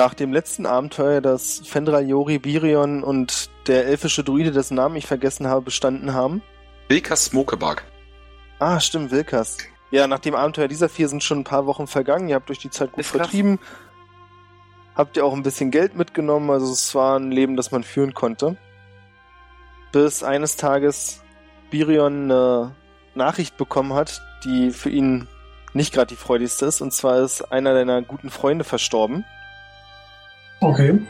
Nach dem letzten Abenteuer, das Fendral Jori, Birion und der elfische Druide, dessen Namen ich vergessen habe, bestanden haben. Wilkas Smokebug. Ah, stimmt, Wilkas. Ja, nach dem Abenteuer dieser vier sind schon ein paar Wochen vergangen. Ihr habt euch die Zeit gut Ist krass. vertrieben. Habt ihr auch ein bisschen Geld mitgenommen. Also es war ein Leben, das man führen konnte. Bis eines Tages Birion eine Nachricht bekommen hat, die für ihn nicht gerade die freudigste ist. Und zwar ist einer deiner guten Freunde verstorben. Okay.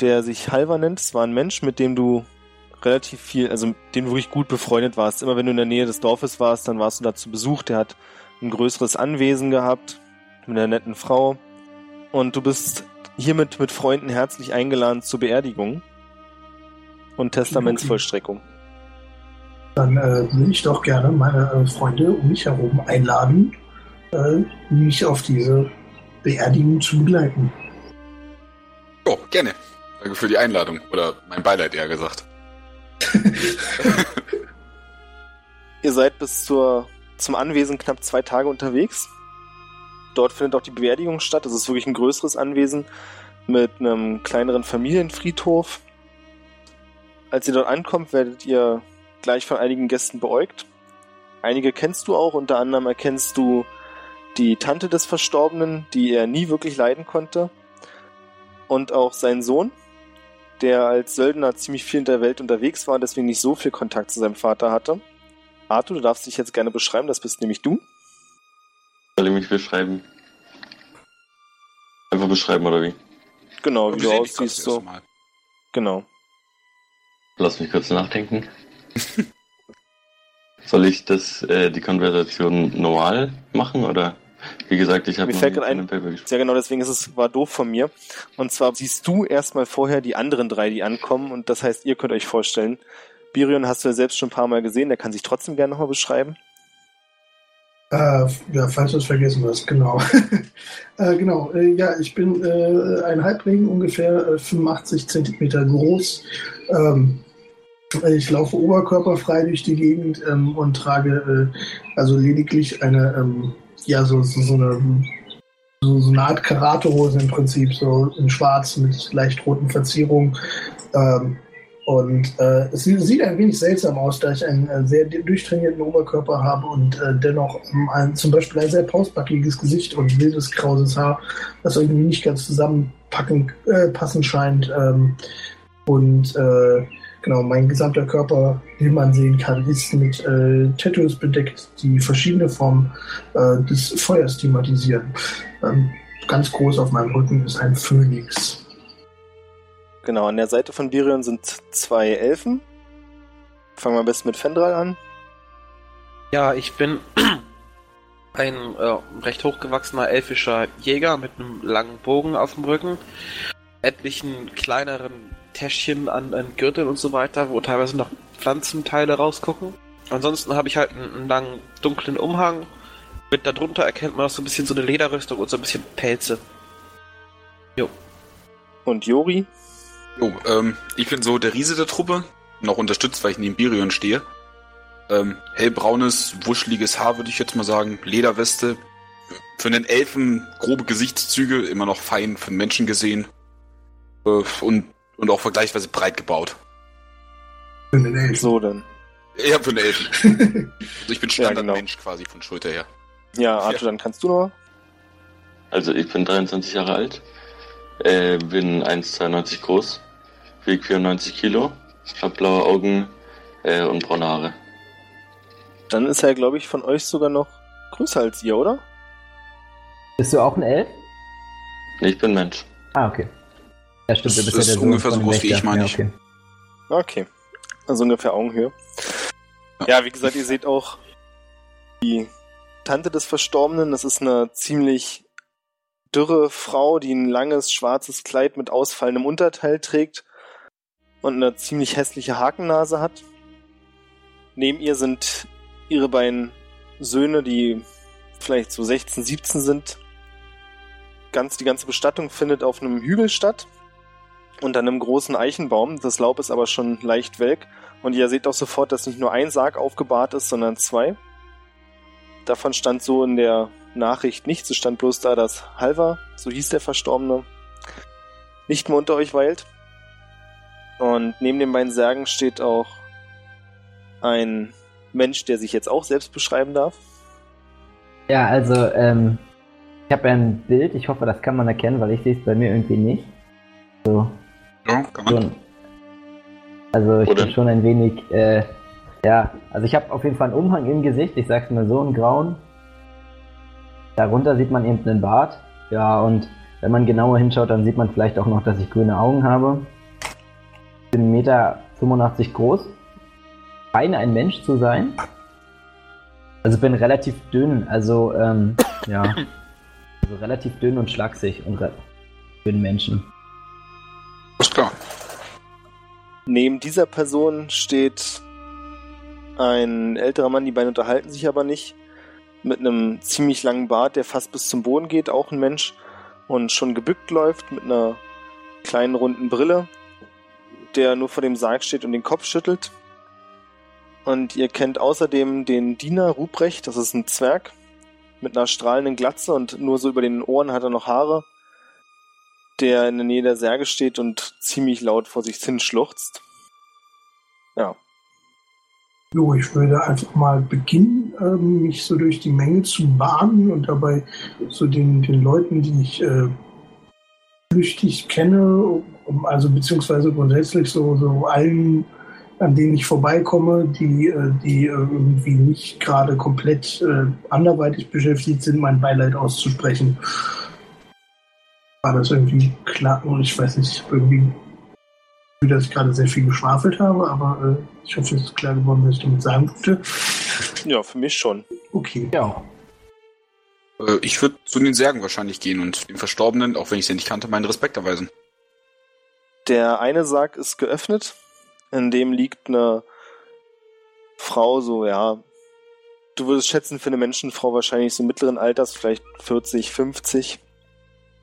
der sich Halvar nennt. Es war ein Mensch, mit dem du relativ viel, also mit dem du wirklich gut befreundet warst. Immer wenn du in der Nähe des Dorfes warst, dann warst du da zu Besuch. Der hat ein größeres Anwesen gehabt mit einer netten Frau. Und du bist hiermit mit Freunden herzlich eingeladen zur Beerdigung und Testamentsvollstreckung. Dann äh, würde ich doch gerne meine äh, Freunde um mich herum einladen, äh, mich auf diese Beerdigung zu begleiten. Oh, gerne. Danke für die Einladung. Oder mein Beileid eher gesagt. Ihr seid bis zur, zum Anwesen knapp zwei Tage unterwegs. Dort findet auch die Beerdigung statt. Es ist wirklich ein größeres Anwesen mit einem kleineren Familienfriedhof. Als ihr dort ankommt, werdet ihr gleich von einigen Gästen beäugt. Einige kennst du auch, unter anderem erkennst du die Tante des Verstorbenen, die er nie wirklich leiden konnte. Und auch seinen Sohn, der als Söldner ziemlich viel in der Welt unterwegs war und deswegen nicht so viel Kontakt zu seinem Vater hatte. Arthur, du darfst dich jetzt gerne beschreiben, das bist nämlich du. Soll ich mich beschreiben? Einfach beschreiben, oder wie? Genau, wie du aussiehst, so. Genau. Lass mich kurz nachdenken. Soll ich das, äh, die Konversation normal machen, oder? Wie gesagt, ich habe Mir fällt gerade ein-. Sehr genau, deswegen ist es, war doof von mir. Und zwar siehst du erstmal vorher die anderen drei, die ankommen, und das heißt, ihr könnt euch vorstellen, Birion hast du ja selbst schon ein paar Mal gesehen, der kann sich trotzdem gerne nochmal beschreiben. Äh, ja, falls du es vergessen hast, genau. äh, genau, äh, ja, ich bin äh, ein Halbling, ungefähr äh, 85 Zentimeter groß. Ähm, ich laufe oberkörperfrei durch die Gegend ähm, und trage äh, also lediglich eine, ähm, ja, so, so, so eine so, so eine Art Karatehose im Prinzip, so in schwarz mit leicht roten Verzierungen. Ähm, und äh, es sieht, ein wenig seltsam aus, da ich einen äh, sehr durchtrainierten Oberkörper habe und äh, dennoch ähm, ein, zum Beispiel ein sehr pausbackiges Gesicht und wildes krauses Haar, das irgendwie nicht ganz zusammenpacken äh, passen scheint. Ähm, und äh, genau, mein gesamter Körper, wie man sehen kann, ist mit äh, Tattoos bedeckt, die verschiedene Formen äh, des Feuers thematisieren. Ähm, ganz groß auf meinem Rücken ist ein Phönix. Genau, an der Seite von Birion sind zwei Elfen. Fangen wir am besten mit Fendral an. Ja, ich bin ein äh, recht hochgewachsener elfischer Jäger mit einem langen Bogen auf dem Rücken, etlichen kleineren Täschchen an, an Gürteln und so weiter, wo teilweise noch Pflanzenteile rausgucken. Ansonsten habe ich halt einen, einen langen dunklen Umhang. Mit darunter erkennt man auch so ein bisschen so eine Lederrüstung und so ein bisschen Pelze. Und Jori. Jo, ähm, ich bin so der Riese der Truppe, noch unterstützt, weil ich neben Birion stehe. Ähm, hellbraunes, wuscheliges Haar, würde ich jetzt mal sagen, Lederweste. Für einen Elfen grobe Gesichtszüge, immer noch fein für einen Menschen gesehen. Äh, und, und auch vergleichsweise breit gebaut. Für den Elfen. So dann. Ja, für einen Elfen. Also ich bin Ja, genau. Standardmensch quasi von Schulter her. Ja, Arthur, Ja. dann kannst du noch. Also ich bin 23 Jahre alt, äh, bin 1,92 groß, wiege 94 Kilo, hab blaue Augen äh, und braune Haare. Dann ist er, glaube ich, von euch sogar noch größer als ihr, oder? Bist du auch ein Elf? Nee, ich bin Mensch. Ah, okay. Ja, stimmt, Das ja ist ungefähr so groß wie ich, meine ja, ich. okay. Okay. Also ungefähr Augenhöhe. Ja, wie gesagt, ihr seht auch die Tante des Verstorbenen. Das ist eine ziemlich dürre Frau, die ein langes schwarzes Kleid mit ausfallendem Unterteil trägt und eine ziemlich hässliche Hakennase hat. Neben ihr sind ihre beiden Söhne, die vielleicht so 16, 17 sind. Ganz, die ganze Bestattung findet auf einem Hügel statt unter einem großen Eichenbaum. Das Laub ist aber schon leicht welk. Und ihr seht auch sofort, dass nicht nur ein Sarg aufgebahrt ist, sondern zwei. Davon stand so in der Nachricht nichts. Es stand bloß da, dass Halvar, so hieß der Verstorbene, nicht mehr unter euch weilt. Und neben den beiden Särgen steht auch ein Mensch, der sich jetzt auch selbst beschreiben darf. Ja, also, ähm, ich habe ein Bild, ich hoffe, das kann man erkennen, weil ich sehe es bei mir irgendwie nicht. So, Ja, kann man. schon. Also ich bin schon ein wenig, äh, ja, also ich habe auf jeden Fall einen Umhang im Gesicht, ich sag's mal so, einen grauen. Darunter sieht man eben einen Bart. Ja, und wenn man genauer hinschaut, dann sieht man vielleicht auch noch, dass ich grüne Augen habe. Ich bin 1,85 Meter groß. Scheine ein Mensch zu sein. Also bin relativ dünn, also ähm, ja. Also relativ dünn und schlaksig und für einen Menschen. Neben dieser Person steht ein älterer Mann, die beiden unterhalten sich aber nicht, mit einem ziemlich langen Bart, der fast bis zum Boden geht, auch ein Mensch, und schon gebückt läuft mit einer kleinen runden Brille, der nur vor dem Sarg steht und den Kopf schüttelt. Und ihr kennt außerdem den Diener Ruprecht, das ist ein Zwerg mit einer strahlenden Glatze und nur so über den Ohren hat er noch Haare, der in der Nähe der Särge steht und ziemlich laut vor sich hin schluchzt. Ja. Jo, ich würde einfach mal beginnen, ähm, mich so durch die Menge zu bahnen und dabei so den, den Leuten, die ich äh, flüchtig kenne, um, also beziehungsweise grundsätzlich so, so allen, an denen ich vorbeikomme, die, äh, die äh, irgendwie nicht gerade komplett äh, anderweitig beschäftigt sind, mein Beileid auszusprechen. War das irgendwie klar? Und ich weiß nicht, irgendwie dass ich gerade sehr viel geschwafelt habe, aber äh, ich hoffe, es ist klar geworden, was ich damit sagen wollte. Ja, für mich schon. Okay. Ja. Äh, ich würde zu den Särgen wahrscheinlich gehen und dem Verstorbenen, auch wenn ich sie nicht kannte, meinen Respekt erweisen. Der eine Sarg ist geöffnet, in dem liegt eine Frau, so, ja, du würdest schätzen für eine Menschenfrau wahrscheinlich so mittleren Alters, vielleicht 40, 50,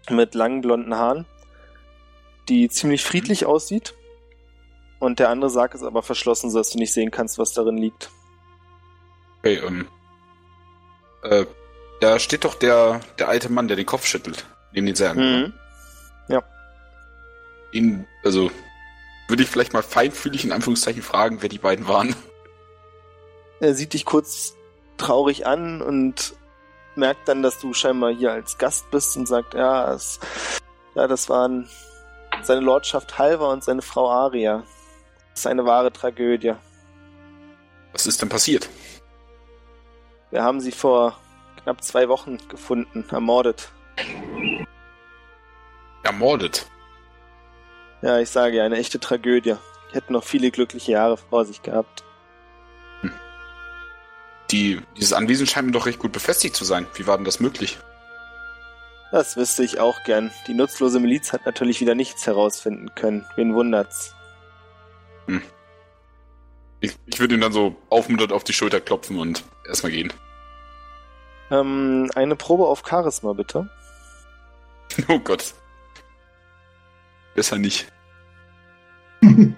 mit langen blonden Haaren, die ziemlich friedlich aussieht. Und der andere Sarg ist aber verschlossen, sodass du nicht sehen kannst, was darin liegt. Okay, ähm. Äh, da steht doch der, der alte Mann, der den Kopf schüttelt. Neben den Särgen. Mhm. Ihn, also, würde ich vielleicht mal feinfühlig in Anführungszeichen fragen, wer die beiden waren. Er sieht dich kurz traurig an und merkt dann, dass du scheinbar hier als Gast bist und sagt, ja, es, ja, das waren seine Lordschaft Halva und seine Frau Aria. Das ist eine wahre Tragödie. Was ist denn passiert? Wir haben sie vor knapp zwei Wochen gefunden, ermordet. Ermordet. Ja, ich sage ja, eine echte Tragödie. Die hätten noch viele glückliche Jahre vor sich gehabt. Die, dieses Anwesen scheint mir doch recht gut befestigt zu sein. Wie war denn das möglich? Das wüsste ich auch gern. Die nutzlose Miliz hat natürlich wieder nichts herausfinden können. Wen wundert's? Ich, ich würde ihn dann so aufmunternd auf die Schulter klopfen und erstmal gehen. Ähm, eine Probe auf Charisma, bitte. Oh Gott. Besser nicht.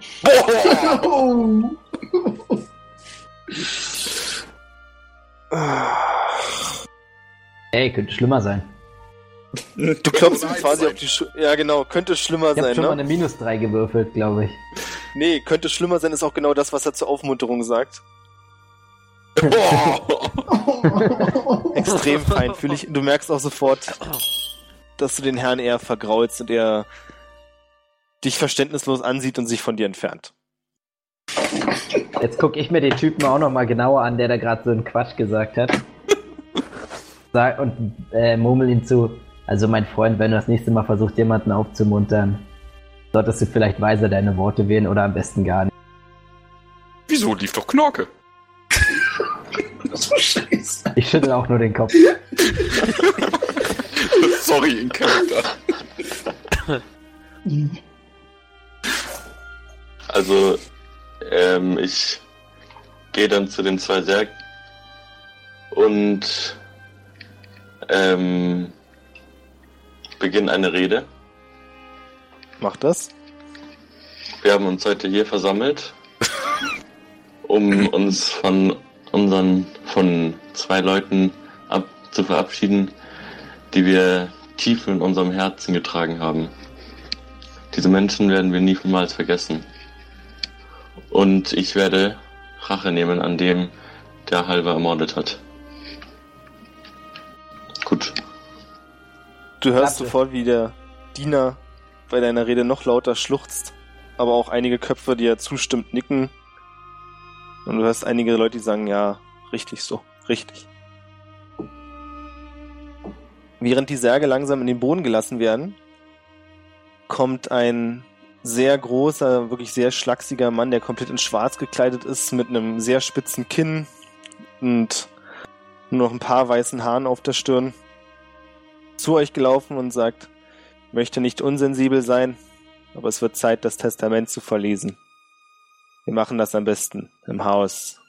Oh. Ey, könnte schlimmer sein. Du klopfst ihm Nein, quasi sein. auf die Schu Ja, genau. Könnte schlimmer Ich habe sein, schon mal ne? eine Minus 3 gewürfelt, glaube ich. Nee, könnte schlimmer sein, ist auch genau das, was er zur Aufmunterung sagt. Extrem feinfühlig. Du merkst auch sofort, dass du den Herrn eher vergraulst und er dich verständnislos ansieht und sich von dir entfernt. Jetzt gucke ich mir den Typen auch noch mal genauer an, der da gerade so einen Quatsch gesagt hat. Und äh, murmel ihm zu. Also mein Freund, wenn du das nächste Mal versuchst, jemanden aufzumuntern, solltest du vielleicht weiser deine Worte wählen oder am besten gar nicht. Wieso lief doch Knorke? Das war scheiße. Ich schüttel auch nur den Kopf. Sorry, in Charakter. Also, ähm, ich gehe dann zu den zwei Särgen und ähm, beginne eine Rede. Mach das. Wir haben uns heute hier versammelt, um uns von unseren, von zwei Leuten ab, zu verabschieden, die wir tief in unserem Herzen getragen haben. Diese Menschen werden wir niemals vergessen. Und ich werde Rache nehmen an dem, der Halber ermordet hat. Gut. Du hörst Klasse. sofort, wie der Diener bei deiner Rede noch lauter schluchzt, aber auch einige Köpfe, die ja zustimmt, nicken. Und du hörst einige Leute, die sagen, ja, richtig so, richtig. Während die Särge langsam in den Boden gelassen werden, kommt ein sehr großer, wirklich sehr schlachsiger Mann, der komplett in schwarz gekleidet ist, mit einem sehr spitzen Kinn und nur noch ein paar weißen Haaren auf der Stirn, zu euch gelaufen und sagt, möchte nicht unsensibel sein, aber es wird Zeit, das Testament zu verlesen. Wir machen das am besten im Haus.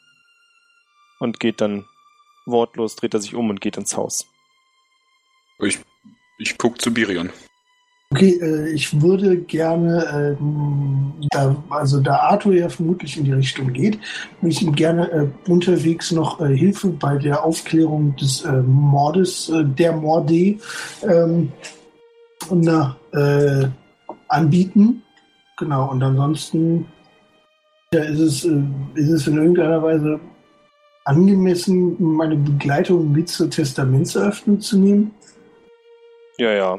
Und geht dann wortlos, dreht er sich um und geht ins Haus. Ich, ich guck zu Birion. Okay, äh, ich würde gerne, ähm, da, also da Arthur ja vermutlich in die Richtung geht, würde ich ihm gerne äh, unterwegs noch äh, Hilfe bei der Aufklärung des äh, Mordes, äh, der Morde ähm, na, äh, anbieten. Genau, und ansonsten ja, ist, es, äh, ist es in irgendeiner Weise angemessen, meine Begleitung mit zur Testamentseröffnung zu nehmen. Ja, ja.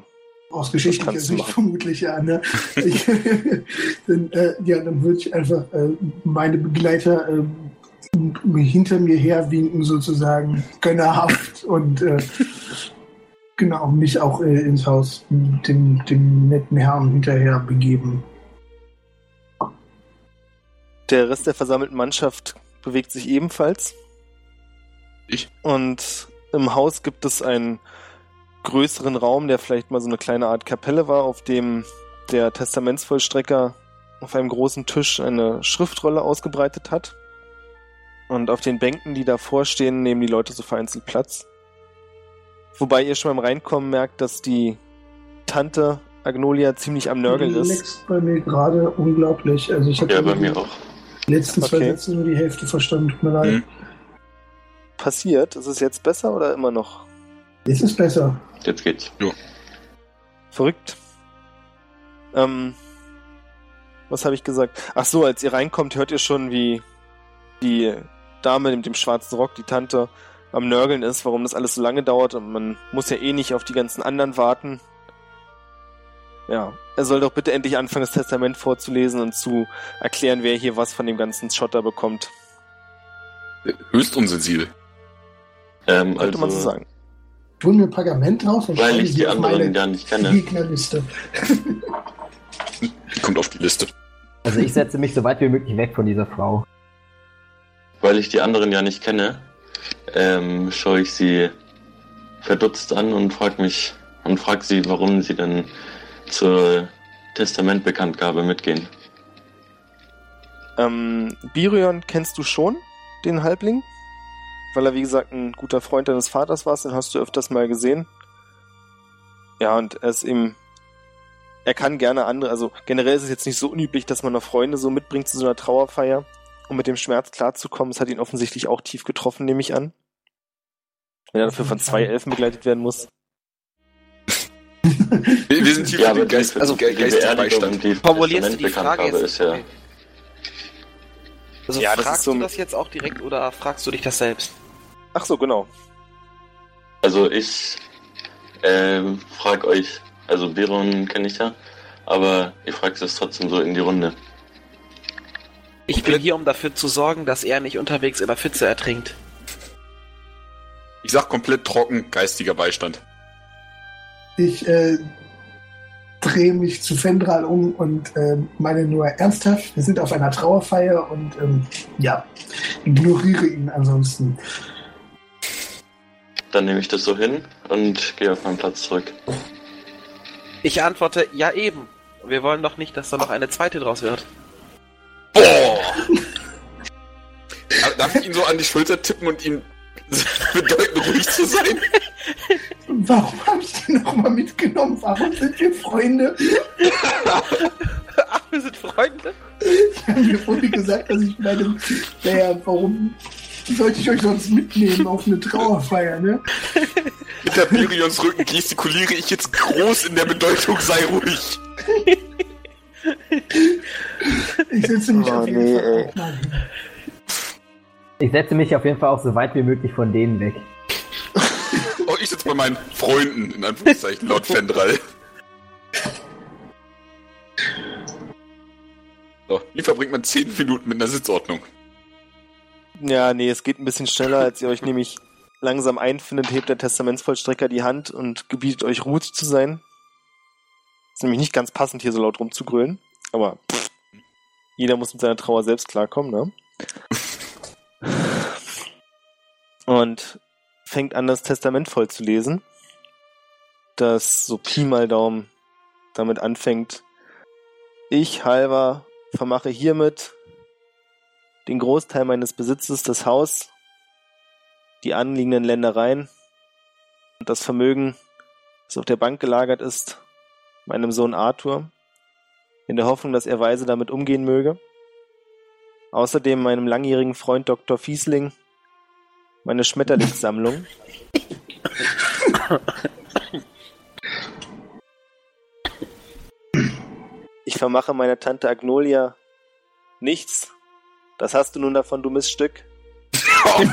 Aus geschichtlicher Sicht machen. vermutlich ja. Ne? Ich, dann, äh, ja, dann würde ich einfach äh, meine Begleiter äh, hinter mir her winken, sozusagen, gönnerhaft und äh, genau, mich auch äh, ins Haus dem, dem netten Herrn hinterher begeben. Der Rest der versammelten Mannschaft bewegt sich ebenfalls. Ich? Und im Haus gibt es einen größeren Raum, der vielleicht mal so eine kleine Art Kapelle war, auf dem der Testamentsvollstrecker auf einem großen Tisch eine Schriftrolle ausgebreitet hat. Und auf den Bänken, die davor stehen, nehmen die Leute so vereinzelt Platz. Wobei ihr schon beim Reinkommen merkt, dass die Tante Agnolia ziemlich am Nörgeln ist. bei mir gerade unglaublich. Also ich habe Ja, bei mir auch. die letzten zwei Okay. Sätze nur die Hälfte verstanden. Tut mir leid. Mhm. Passiert. Ist es jetzt besser oder immer noch Jetzt ist besser. Jetzt geht's. Verrückt. Ähm, was habe ich gesagt? Ach so, als ihr reinkommt, hört ihr schon, wie die Dame mit dem schwarzen Rock, die Tante, am Nörgeln ist, warum das alles so lange dauert und man muss ja eh nicht auf die ganzen anderen warten. Ja, er soll doch bitte endlich anfangen, das Testament vorzulesen und zu erklären, wer hier was von dem ganzen Schotter bekommt. Höchst unsensibel. Ähm, Sollte man so also, sagen. Ich hol mir Pergament raus und weil schreibe ich die auf anderen ja nicht kenne. Gegnerliste. Die kommt auf die Liste. Also ich setze mich so weit wie möglich weg von dieser Frau. Weil ich die anderen ja nicht kenne, ähm, schaue ich sie verdutzt an und frag mich und frag sie, warum sie denn zur Testamentbekanntgabe mitgehen. Ähm, Birion kennst du schon, den Halbling? Weil er, wie gesagt, ein guter Freund deines Vaters war, den hast du öfters mal gesehen. Ja, und er ist ihm. Er kann gerne andere, also generell ist es jetzt nicht so unüblich, dass man noch Freunde so mitbringt zu so einer Trauerfeier, um mit dem Schmerz klarzukommen. Es hat ihn offensichtlich auch tief getroffen, nehme ich an. Wenn er dafür von zwei Elfen begleitet werden muss. Wir, wir sind hier Ja, für den Geist, die, also die geistigen Beerdigung Beistand. und die Formulierst du die Frage jetzt? ist ja. Also Ja, das fragst ist so- du das jetzt auch direkt oder fragst du dich das selbst? Ach so, genau. Also ich ähm, frag euch, also Beron kenne ich ja, aber ich frage es trotzdem so in die Runde. Ich bin hier, um dafür zu sorgen, dass er nicht unterwegs in der Pfütze ertrinkt. Ich sag komplett trocken, geistiger Beistand. Ich äh, drehe mich zu Fendral um und äh, meine nur ernsthaft, wir sind auf einer Trauerfeier und ähm, ja, ignoriere ihn ansonsten. Dann nehme ich das so hin und gehe auf meinen Platz zurück. Ich antworte, ja eben. Wir wollen doch nicht, dass da noch eine zweite draus wird. Boah! Darf ich ihn so an die Schulter tippen und ihm bedeuten, ruhig zu sein? Warum habe ich den nochmal mitgenommen? Warum sind wir Freunde? Ach, wir sind Freunde? Ich habe mir vorhin gesagt, dass ich bei dem. Naja, warum sollte ich euch sonst mitnehmen auf eine Trauerfeier, ne? Hinter Birions Rücken gestikuliere ich jetzt groß in der Bedeutung, sei ruhig. Ich setze mich Oh, auf jeden nee, Fall. Ich setze mich auf jeden Fall auch so weit wie möglich von denen weg. Oh, ich sitze bei meinen Freunden, in Anführungszeichen, laut Fendral. So, wie verbringt man 10 Minuten mit einer Sitzordnung? Ja, nee, es geht ein bisschen schneller, als ihr euch nämlich langsam einfindet, hebt der Testamentsvollstrecker die Hand und gebietet euch ruhig zu sein. Ist nämlich nicht ganz passend, hier so laut rumzugrölen, aber pff, jeder muss mit seiner Trauer selbst klarkommen, ne? Und fängt an, das Testament vollzulesen, das so Pi mal Daumen damit anfängt. Ich, Halver, vermache hiermit den Großteil meines Besitzes, das Haus, die anliegenden Ländereien und das Vermögen, das auf der Bank gelagert ist, meinem Sohn Arthur, in der Hoffnung, dass er weise damit umgehen möge. Außerdem meinem langjährigen Freund Dr. Fiesling meine Schmetterlingssammlung. Ich vermache meiner Tante Agnolia nichts. Das hast du nun davon, du Missstück.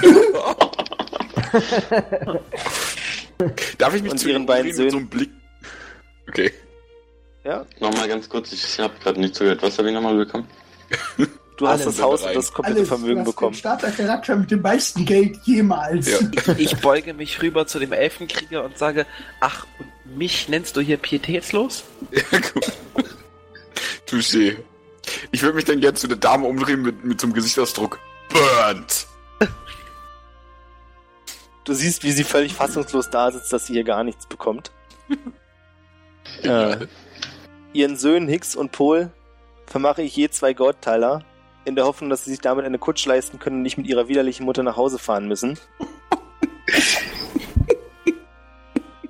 Darf ich mich Und zu ihren beiden mit so Söhnen. einem Blick? Okay. Ja, Nochmal ganz kurz, ich habe gerade nicht zugehört. Was habe ich nochmal bekommen? du hast das Haus und das komplette Alles, Vermögen bekommen. Startercharakter mit dem meisten Geld jemals. Ja. Ich beuge mich rüber zu dem Elfenkrieger und sage, ach, und mich nennst du hier pietätslos? Ja, gut. Touché. Ich würde mich dann gerne zu der Dame umdrehen mit, mit so einem Gesichtsausdruck. Burnt! Du siehst, wie sie völlig fassungslos da sitzt, dass sie hier gar nichts bekommt. äh, ihren Söhnen Hicks und Pol vermache ich je zwei Goldteiler, in der Hoffnung, dass sie sich damit eine Kutsch leisten können und nicht mit ihrer widerlichen Mutter nach Hause fahren müssen.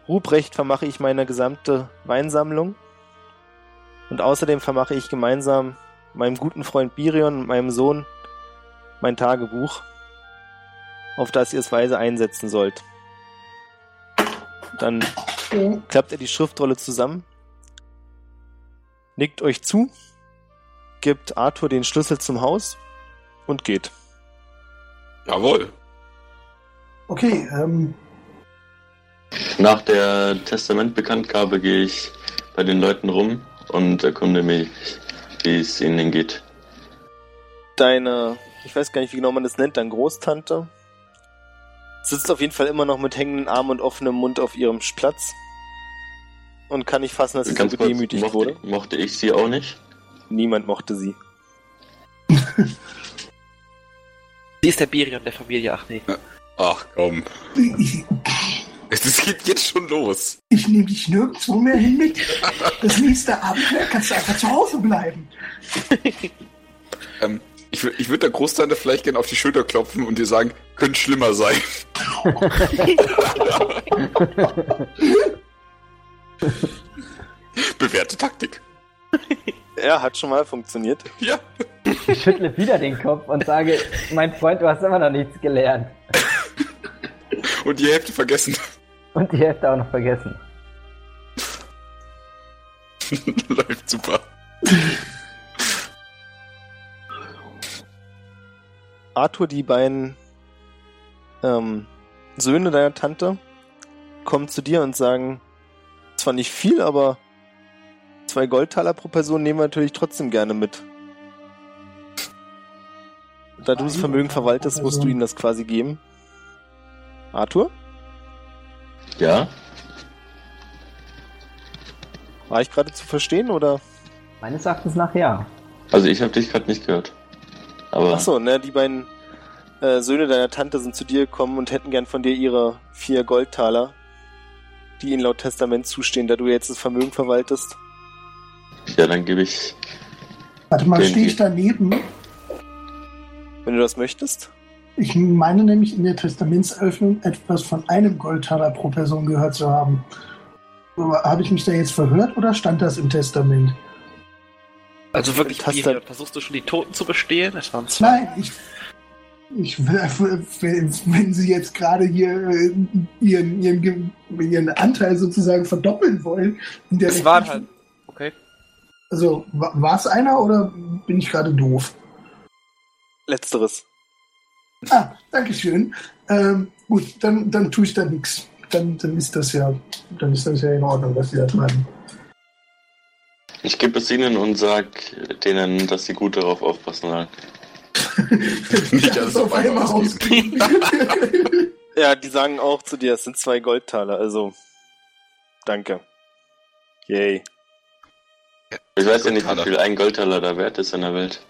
Ruprecht vermache ich meine gesamte Weinsammlung. Und außerdem vermache ich gemeinsam meinem guten Freund Birion und meinem Sohn mein Tagebuch, auf das ihr es weise einsetzen sollt. Dann Ja. klappt er die Schriftrolle zusammen, nickt euch zu, gibt Arthur den Schlüssel zum Haus und geht. Jawohl. Okay, ähm, Nach der Testamentbekanntgabe gehe ich bei den Leuten rum und erkunde mich, wie es ihnen geht. Deine, ich weiß gar nicht, wie genau man das nennt, deine Großtante sitzt auf jeden Fall immer noch mit hängenden Armen und offenem Mund auf ihrem Platz und kann nicht fassen, dass sie so Ganz kurz, gedemütigt mochte, wurde. mochte ich sie auch nicht? Niemand mochte sie. Sie ist der Birion der Familie, ach nee. Ach komm. Es geht jetzt schon los. ich nehme dich nirgendwo mehr hin mit. Das nächste Abenteuer kannst du einfach zu Hause bleiben. Ähm, ich ich würde der Großtante vielleicht gerne auf die Schulter klopfen und dir sagen, könnte schlimmer sein. Bewährte Taktik. Er hat schon mal funktioniert. Ja. Ich schüttle wieder den Kopf und sage, mein Freund, du hast immer noch nichts gelernt. Und die Hälfte vergessen. Und die Hälfte auch noch vergessen. Läuft super. Arthur, die beiden ähm, Söhne deiner Tante, kommen zu dir und sagen, zwar nicht viel, aber zwei Goldtaler pro Person nehmen wir natürlich trotzdem gerne mit. Da du das Vermögen verwaltest, musst du ihnen das quasi geben. Arthur? Ja? War ich gerade zu verstehen oder? Meines Erachtens nach ja. Also ich habe dich gerade nicht gehört. Aber Achso, ne, die beiden äh, Söhne deiner Tante sind zu dir gekommen und hätten gern von dir ihre vier Goldtaler, die ihnen laut Testament zustehen, da du jetzt das Vermögen verwaltest. ja, dann gebe ich. Warte mal, stehe ich daneben? Wenn du das möchtest. Ich meine nämlich in der Testamentseröffnung etwas von einem Goldtaler pro Person gehört zu haben. Habe ich mich da jetzt verhört oder stand das im Testament? Also wirklich, Taster- Miriam, versuchst du schon die Toten zu bestehlen? Es waren zwei. Nein, ich. Ich, wenn wenn Sie jetzt gerade hier äh, ihren, ihren, ihren Anteil sozusagen verdoppeln wollen, in der Es waren halt. Okay. Also, war es einer oder bin ich gerade doof? Letzteres. Ah, Dankeschön. Ähm, gut, dann, dann tue ich da nichts. Dann, dann ist das ja, dann ist das ja in Ordnung, was Sie da treiben. Ich gebe es ihnen und sag denen, dass sie gut darauf aufpassen sollen. Nicht alles auf einmal ausgeben. Ja, die sagen auch zu dir, es sind zwei Goldtaler, also danke. Yay. Ich weiß ja nicht, wie viel ein Goldtaler da wert ist in der Welt.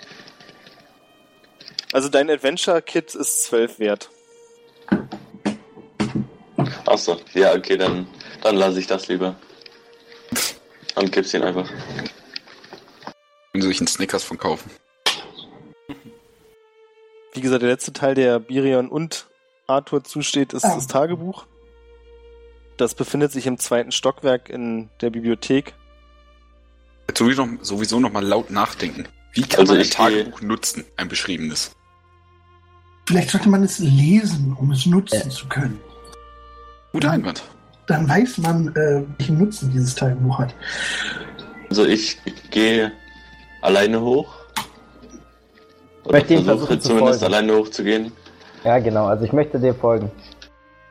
Also dein Adventure-Kit ist zwölf wert. Achso, ja, okay, dann, dann lasse ich das lieber. Und gib's ihnen einfach. Können sie sich einen Snickers von kaufen. Wie gesagt, der letzte Teil, der Birion und Arthur zusteht, ist Ah. das Tagebuch. Das befindet sich im zweiten Stockwerk in der Bibliothek. Jetzt sowieso noch, sowieso noch mal laut nachdenken. Wie kann Also man ein ich gehe- Tagebuch nutzen, ein beschriebenes? Vielleicht sollte man es lesen, um es nutzen zu können. Guter Einwand. Dann weiß man, äh, welchen Nutzen dieses Tagebuch hat. Also ich gehe alleine hoch. Oder möchte versuche versuchen zu zumindest folgen. alleine hochzugehen. Ja, genau. Also ich möchte dir folgen.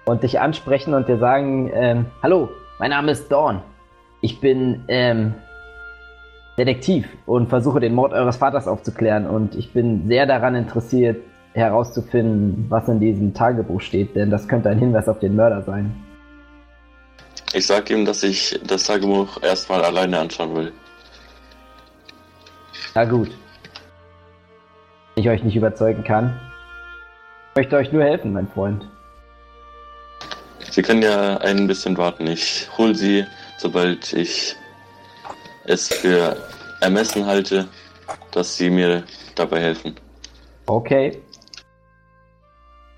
Und dich ansprechen und dir sagen, ähm, hallo, mein Name ist Dawn. Ich bin ähm, Detektiv und versuche den Mord eures Vaters aufzuklären. Und ich bin sehr daran interessiert, herauszufinden, was in diesem Tagebuch steht, denn das könnte ein Hinweis auf den Mörder sein. Ich sag ihm, dass ich das Tagebuch erstmal alleine anschauen will. Na gut. Wenn ich euch nicht überzeugen kann. Ich möchte euch nur helfen, mein Freund. Sie können ja ein bisschen warten. Ich hol sie, sobald ich es für ermessen halte, dass sie mir dabei helfen. Okay.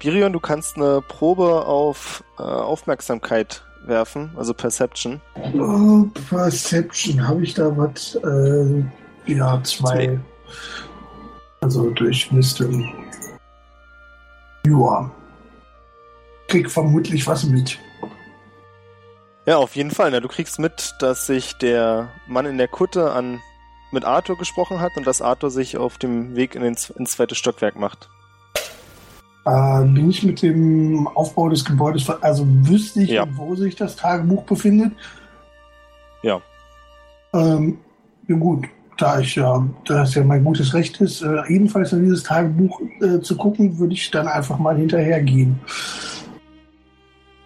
Birion, du kannst eine Probe auf äh, Aufmerksamkeit werfen, also Perception. Oh, Perception, habe ich da was? Äh, ja, zwei. Zwei. Also durch Mystery. Joa. Krieg vermutlich was mit. Ja, auf jeden Fall. Na, du kriegst mit, dass sich der Mann in der Kutte an mit Arthur gesprochen hat und dass Arthur sich auf dem Weg in den, ins zweite Stockwerk macht. Äh, bin ich mit dem Aufbau des Gebäudes, also wüsste ich, Ja. wo sich das Tagebuch befindet? Ja. Ähm, ja gut, da ich ja, da es ja mein gutes Recht ist, äh, ebenfalls in dieses Tagebuch äh, zu gucken, würde ich dann einfach mal hinterhergehen.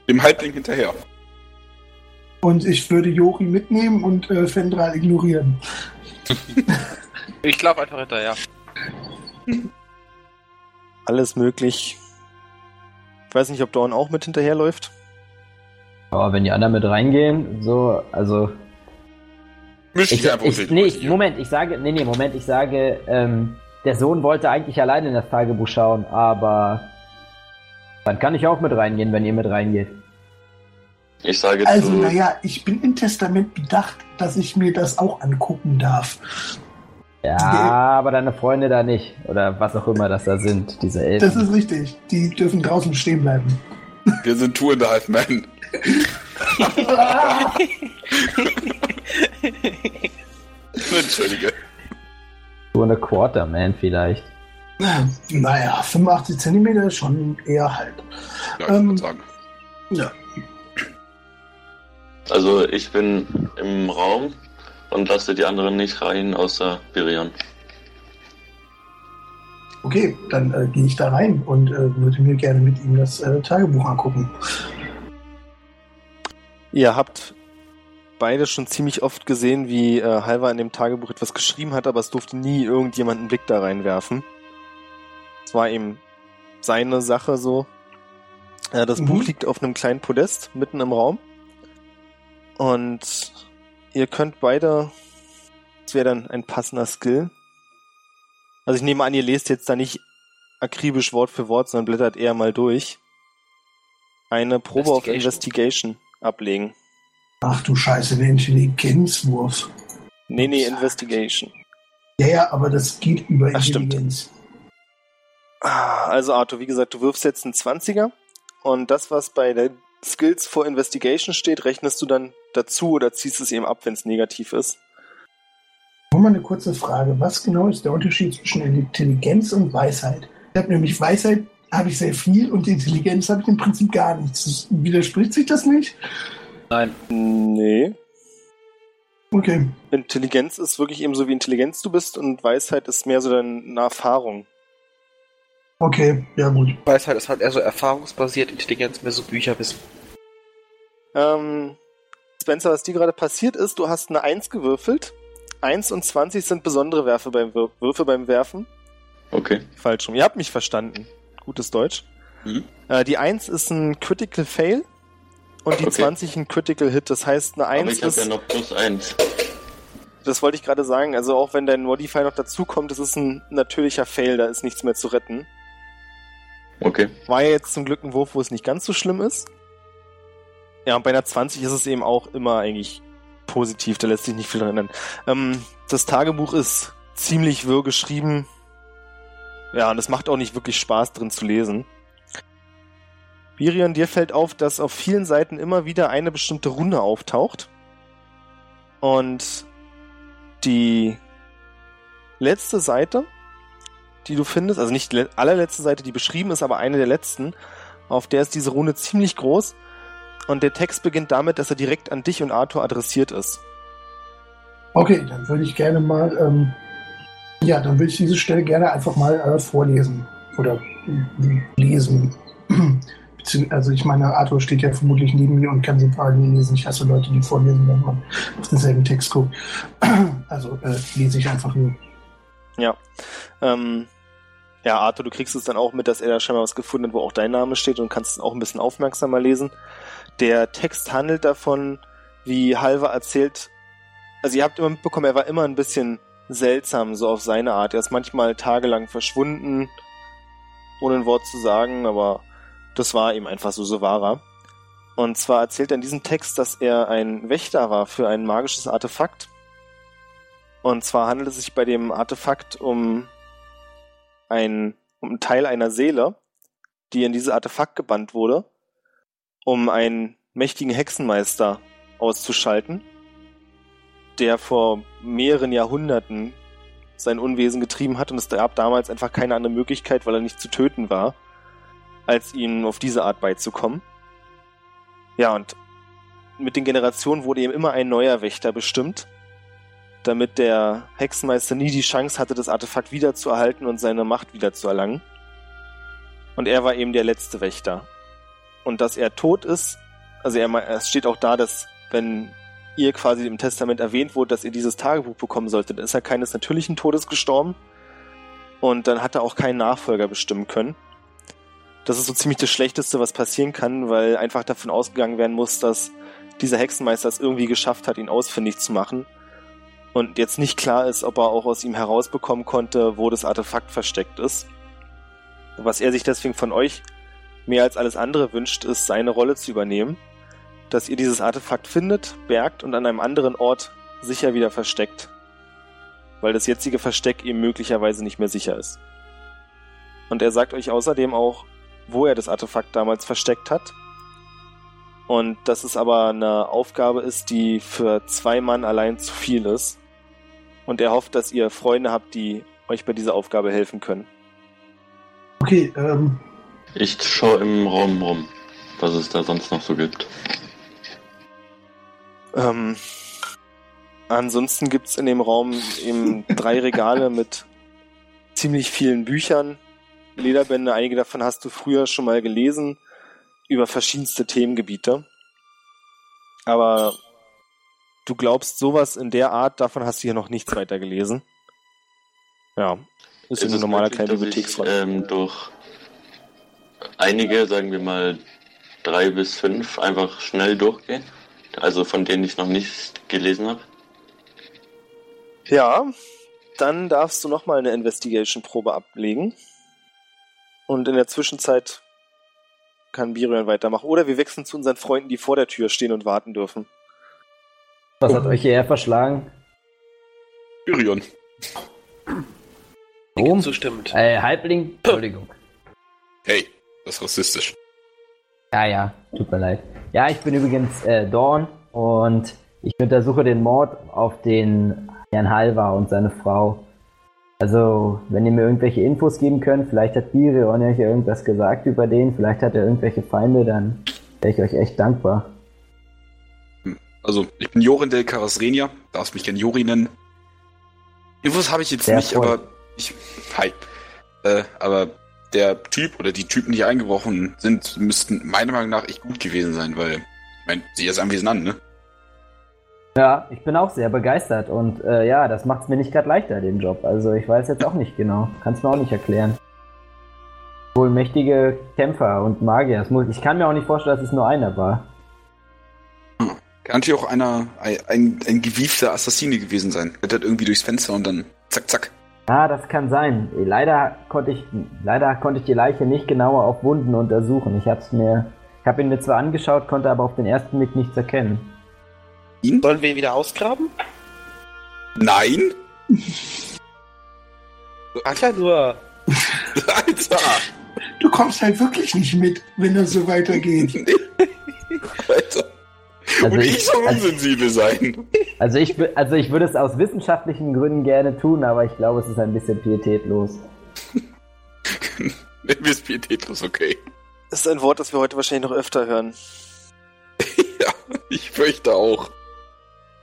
Dem Halbling hinterher. Und ich würde Jori mitnehmen und äh, Fendral ignorieren. Ich glaube einfach hinterher. Alles möglich. Ich weiß nicht, ob Dawn auch mit hinterherläuft. Aber wenn die anderen mit reingehen, so, also Misch Ich, einfach ich, nee, ich. Moment, ich sage, nee, nee, Moment, ich sage, ähm, der Sohn wollte eigentlich alleine in das Tagebuch schauen, aber dann kann ich auch mit reingehen, wenn ihr mit reingeht. Ich sage Also, naja, ich bin im Testament bedacht, dass ich mir das auch angucken darf. Ja, aber deine Freunde da nicht. Oder was auch immer das da sind, diese Elfen. Das ist richtig. Die dürfen draußen stehen bleiben. Wir sind Two and a Half Men. Entschuldige. so eine Quarterman vielleicht. Naja, 85 Zentimeter ist schon eher halt. Ja, ich Ähm, sagen. Ja. also ich bin im Raum und lasse die anderen nicht rein, außer Birion. Okay, dann äh, gehe ich da rein und äh, würde mir gerne mit ihm das äh, Tagebuch angucken. Ihr habt beide schon ziemlich oft gesehen, wie äh, Halva in dem Tagebuch etwas geschrieben hat, aber es durfte nie irgendjemand einen Blick da reinwerfen. Es war eben seine Sache so. Äh, das Mhm. Buch liegt auf einem kleinen Podest mitten im Raum. Und ihr könnt beide, das wäre dann ein passender Skill. Also ich nehme an, ihr lest jetzt da nicht akribisch Wort für Wort, sondern blättert eher mal durch. Eine Probe auf Investigation. Investigation ablegen. Ach du Scheiße, der Intelligenzwurf. Nee, nee, Investigation. Ja, ja, aber das geht über Ach, stimmt. Intelligenz. Ah, Also Arthur, wie gesagt, du wirfst jetzt einen 20er und das, was bei der Skills for Investigation steht, rechnest du dann dazu oder ziehst es eben ab, wenn es negativ ist. Nur mal eine kurze Frage. Was genau ist der Unterschied zwischen Intelligenz und Weisheit? Ich habe nämlich Weisheit habe ich sehr viel und Intelligenz habe ich im Prinzip gar nichts. Widerspricht sich das nicht? Nein. Nee. Okay. Intelligenz ist wirklich eben so, wie Intelligenz du bist und Weisheit ist mehr so deine Erfahrung. Okay, ja gut. Weisheit ist halt eher so erfahrungsbasiert, Intelligenz mehr so Bücherwissen. Ähm, Spencer, was dir gerade passiert ist, du hast eine 1 gewürfelt. 1 und 20 sind besondere Werfe beim Wür Würfe beim Werfen. Okay. Falsch rum. Ihr habt mich verstanden. Gutes Deutsch. Mhm. Äh, die 1 ist ein Critical Fail und die Okay. 20 ein Critical Hit. Das heißt, eine Aber 1 ich habe ist, ja noch plus eins. das wollte ich gerade sagen, also auch wenn dein Modifier noch dazukommt, das ist ein natürlicher Fail, da ist nichts mehr zu retten. Okay. War ja jetzt zum Glück ein Wurf, wo es nicht ganz so schlimm ist. Ja, und bei einer 20 ist es eben auch immer eigentlich positiv, da lässt sich nicht viel dran ändern. Ähm, das Tagebuch ist ziemlich wirr geschrieben. Ja, und es macht auch nicht wirklich Spaß drin zu lesen. Birion, dir fällt auf, dass auf vielen Seiten immer wieder eine bestimmte Rune auftaucht. Und die letzte Seite, die du findest, also nicht die le- allerletzte Seite, die beschrieben ist, aber eine der letzten, auf der ist diese Rune ziemlich groß. Und der Text beginnt damit, dass er direkt an dich und Arthur adressiert ist. Okay, dann würde ich gerne mal, ähm, ja, dann würde ich diese Stelle gerne einfach mal äh, vorlesen oder äh, lesen. Also ich meine, Arthur steht ja vermutlich neben mir und kann sie parallel lesen. Ich hasse Leute, die vorlesen, wenn man auf denselben Text guckt. Also äh, lese ich einfach nur. Ja. Ähm, ja, Arthur, du kriegst es dann auch mit, dass er da scheinbar was gefunden hat, wo auch dein Name steht und kannst es auch ein bisschen aufmerksamer lesen. Der Text handelt davon, wie Halver erzählt, also ihr habt immer mitbekommen, er war immer ein bisschen seltsam, so auf seine Art. Er ist manchmal tagelang verschwunden, ohne ein Wort zu sagen, aber das war ihm einfach so, so war er. Und zwar erzählt er in diesem Text, dass er ein Wächter war für ein magisches Artefakt. Und zwar handelt es sich bei dem Artefakt um ein, um einen Teil einer Seele, die in dieses Artefakt gebannt wurde, um einen mächtigen Hexenmeister auszuschalten, der vor mehreren Jahrhunderten sein Unwesen getrieben hat und es gab damals einfach keine andere Möglichkeit, weil er nicht zu töten war, als ihm auf diese Art beizukommen. Ja, und mit den Generationen wurde eben immer ein neuer Wächter bestimmt, damit der Hexenmeister nie die Chance hatte, das Artefakt wiederzuerhalten und seine Macht wiederzuerlangen. Und er war eben der letzte Wächter. Und dass er tot ist, also er, es steht auch da, dass wenn ihr quasi im Testament erwähnt wurde, dass ihr dieses Tagebuch bekommen solltet, dann ist er keines natürlichen Todes gestorben. Und dann hat er auch keinen Nachfolger bestimmen können. Das ist so ziemlich das Schlechteste, was passieren kann, weil einfach davon ausgegangen werden muss, dass dieser Hexenmeister es irgendwie geschafft hat, ihn ausfindig zu machen. Und jetzt nicht klar ist, ob er auch aus ihm herausbekommen konnte, wo das Artefakt versteckt ist. Was er sich deswegen von euch mehr als alles andere wünscht, ist, seine Rolle zu übernehmen, dass ihr dieses Artefakt findet, bergt und an einem anderen Ort sicher wieder versteckt. Weil das jetzige Versteck ihm möglicherweise nicht mehr sicher ist. Und er sagt euch außerdem auch, wo er das Artefakt damals versteckt hat. Und dass es aber eine Aufgabe ist, die für zwei Mann allein zu viel ist. Und er hofft, dass ihr Freunde habt, die euch bei dieser Aufgabe helfen können. Okay, ähm, Ich schaue im Raum rum, was es da sonst noch so gibt. Ähm, ansonsten gibt's in dem Raum eben drei Regale mit ziemlich vielen Büchern, Lederbände. Einige davon hast du früher schon mal gelesen über verschiedenste Themengebiete. Aber du glaubst, sowas in der Art, davon hast du hier noch nichts weiter gelesen. Ja. Ist, Ist ein es normaler möglich, ich Bibliotheksrat. ähm, durch einige, sagen wir mal drei bis fünf, einfach schnell durchgehe? Also von denen ich noch nicht gelesen habe? Ja, dann darfst du nochmal eine Investigation-Probe ablegen. Und in der Zwischenzeit kann Birion weitermachen. Oder wir wechseln zu unseren Freunden, die vor der Tür stehen und warten dürfen. Was hat euch hierher verschlagen? Tyrion. Warum? Zustimmend. Äh, Halbling, Entschuldigung. Hey, das ist rassistisch. Ja, ja, tut mir leid. Ja, ich bin übrigens äh, Dorn und ich untersuche den Mord auf den Herrn Halvar und seine Frau. Also, wenn ihr mir irgendwelche Infos geben könnt, vielleicht hat Birion euch ja irgendwas gesagt über den, vielleicht hat er irgendwelche Feinde, dann wäre ich euch echt dankbar. Also, ich bin Jorin del Carasrenia, darfst mich gern Jori nennen. Infos habe ich jetzt Sehr nicht, voll. aber ich. Hi. Äh, aber der Typ oder die Typen, die eingebrochen sind, müssten meiner Meinung nach echt gut gewesen sein, weil, ich meine, sieh das Anwesen an, ne? Ja, ich bin auch sehr begeistert und äh, ja, das macht es mir nicht gerade leichter, den Job. Also ich weiß jetzt auch nicht genau. Kannst mir auch nicht erklären. Wohl mächtige Kämpfer und Magier. Muss, ich kann mir auch nicht vorstellen, dass es nur einer war. Kann natürlich auch einer, ein, ein, ein gewiefter Assassine gewesen sein. Der hat irgendwie durchs Fenster und dann zack, zack. Ah, das kann sein. Leider konnte ich, leider konnte ich die Leiche nicht genauer auf Wunden untersuchen. Ich hab's mir, ich habe ihn mir zwar angeschaut, konnte aber auf den ersten Blick nichts erkennen. Ihn? Sollen wir ihn wieder ausgraben? Nein? Ach ja, nur. Alter! Du kommst halt wirklich nicht mit, wenn das so weitergeht. Alter! Also und ich- ich soll also- unsensibel sein. Also ich, also ich würde es aus wissenschaftlichen Gründen gerne tun, aber ich glaube, es ist ein bisschen pietätlos. Nennen wir es pietätlos, okay. Das ist ein Wort, das wir heute wahrscheinlich noch öfter hören. Ja, ich fürchte auch.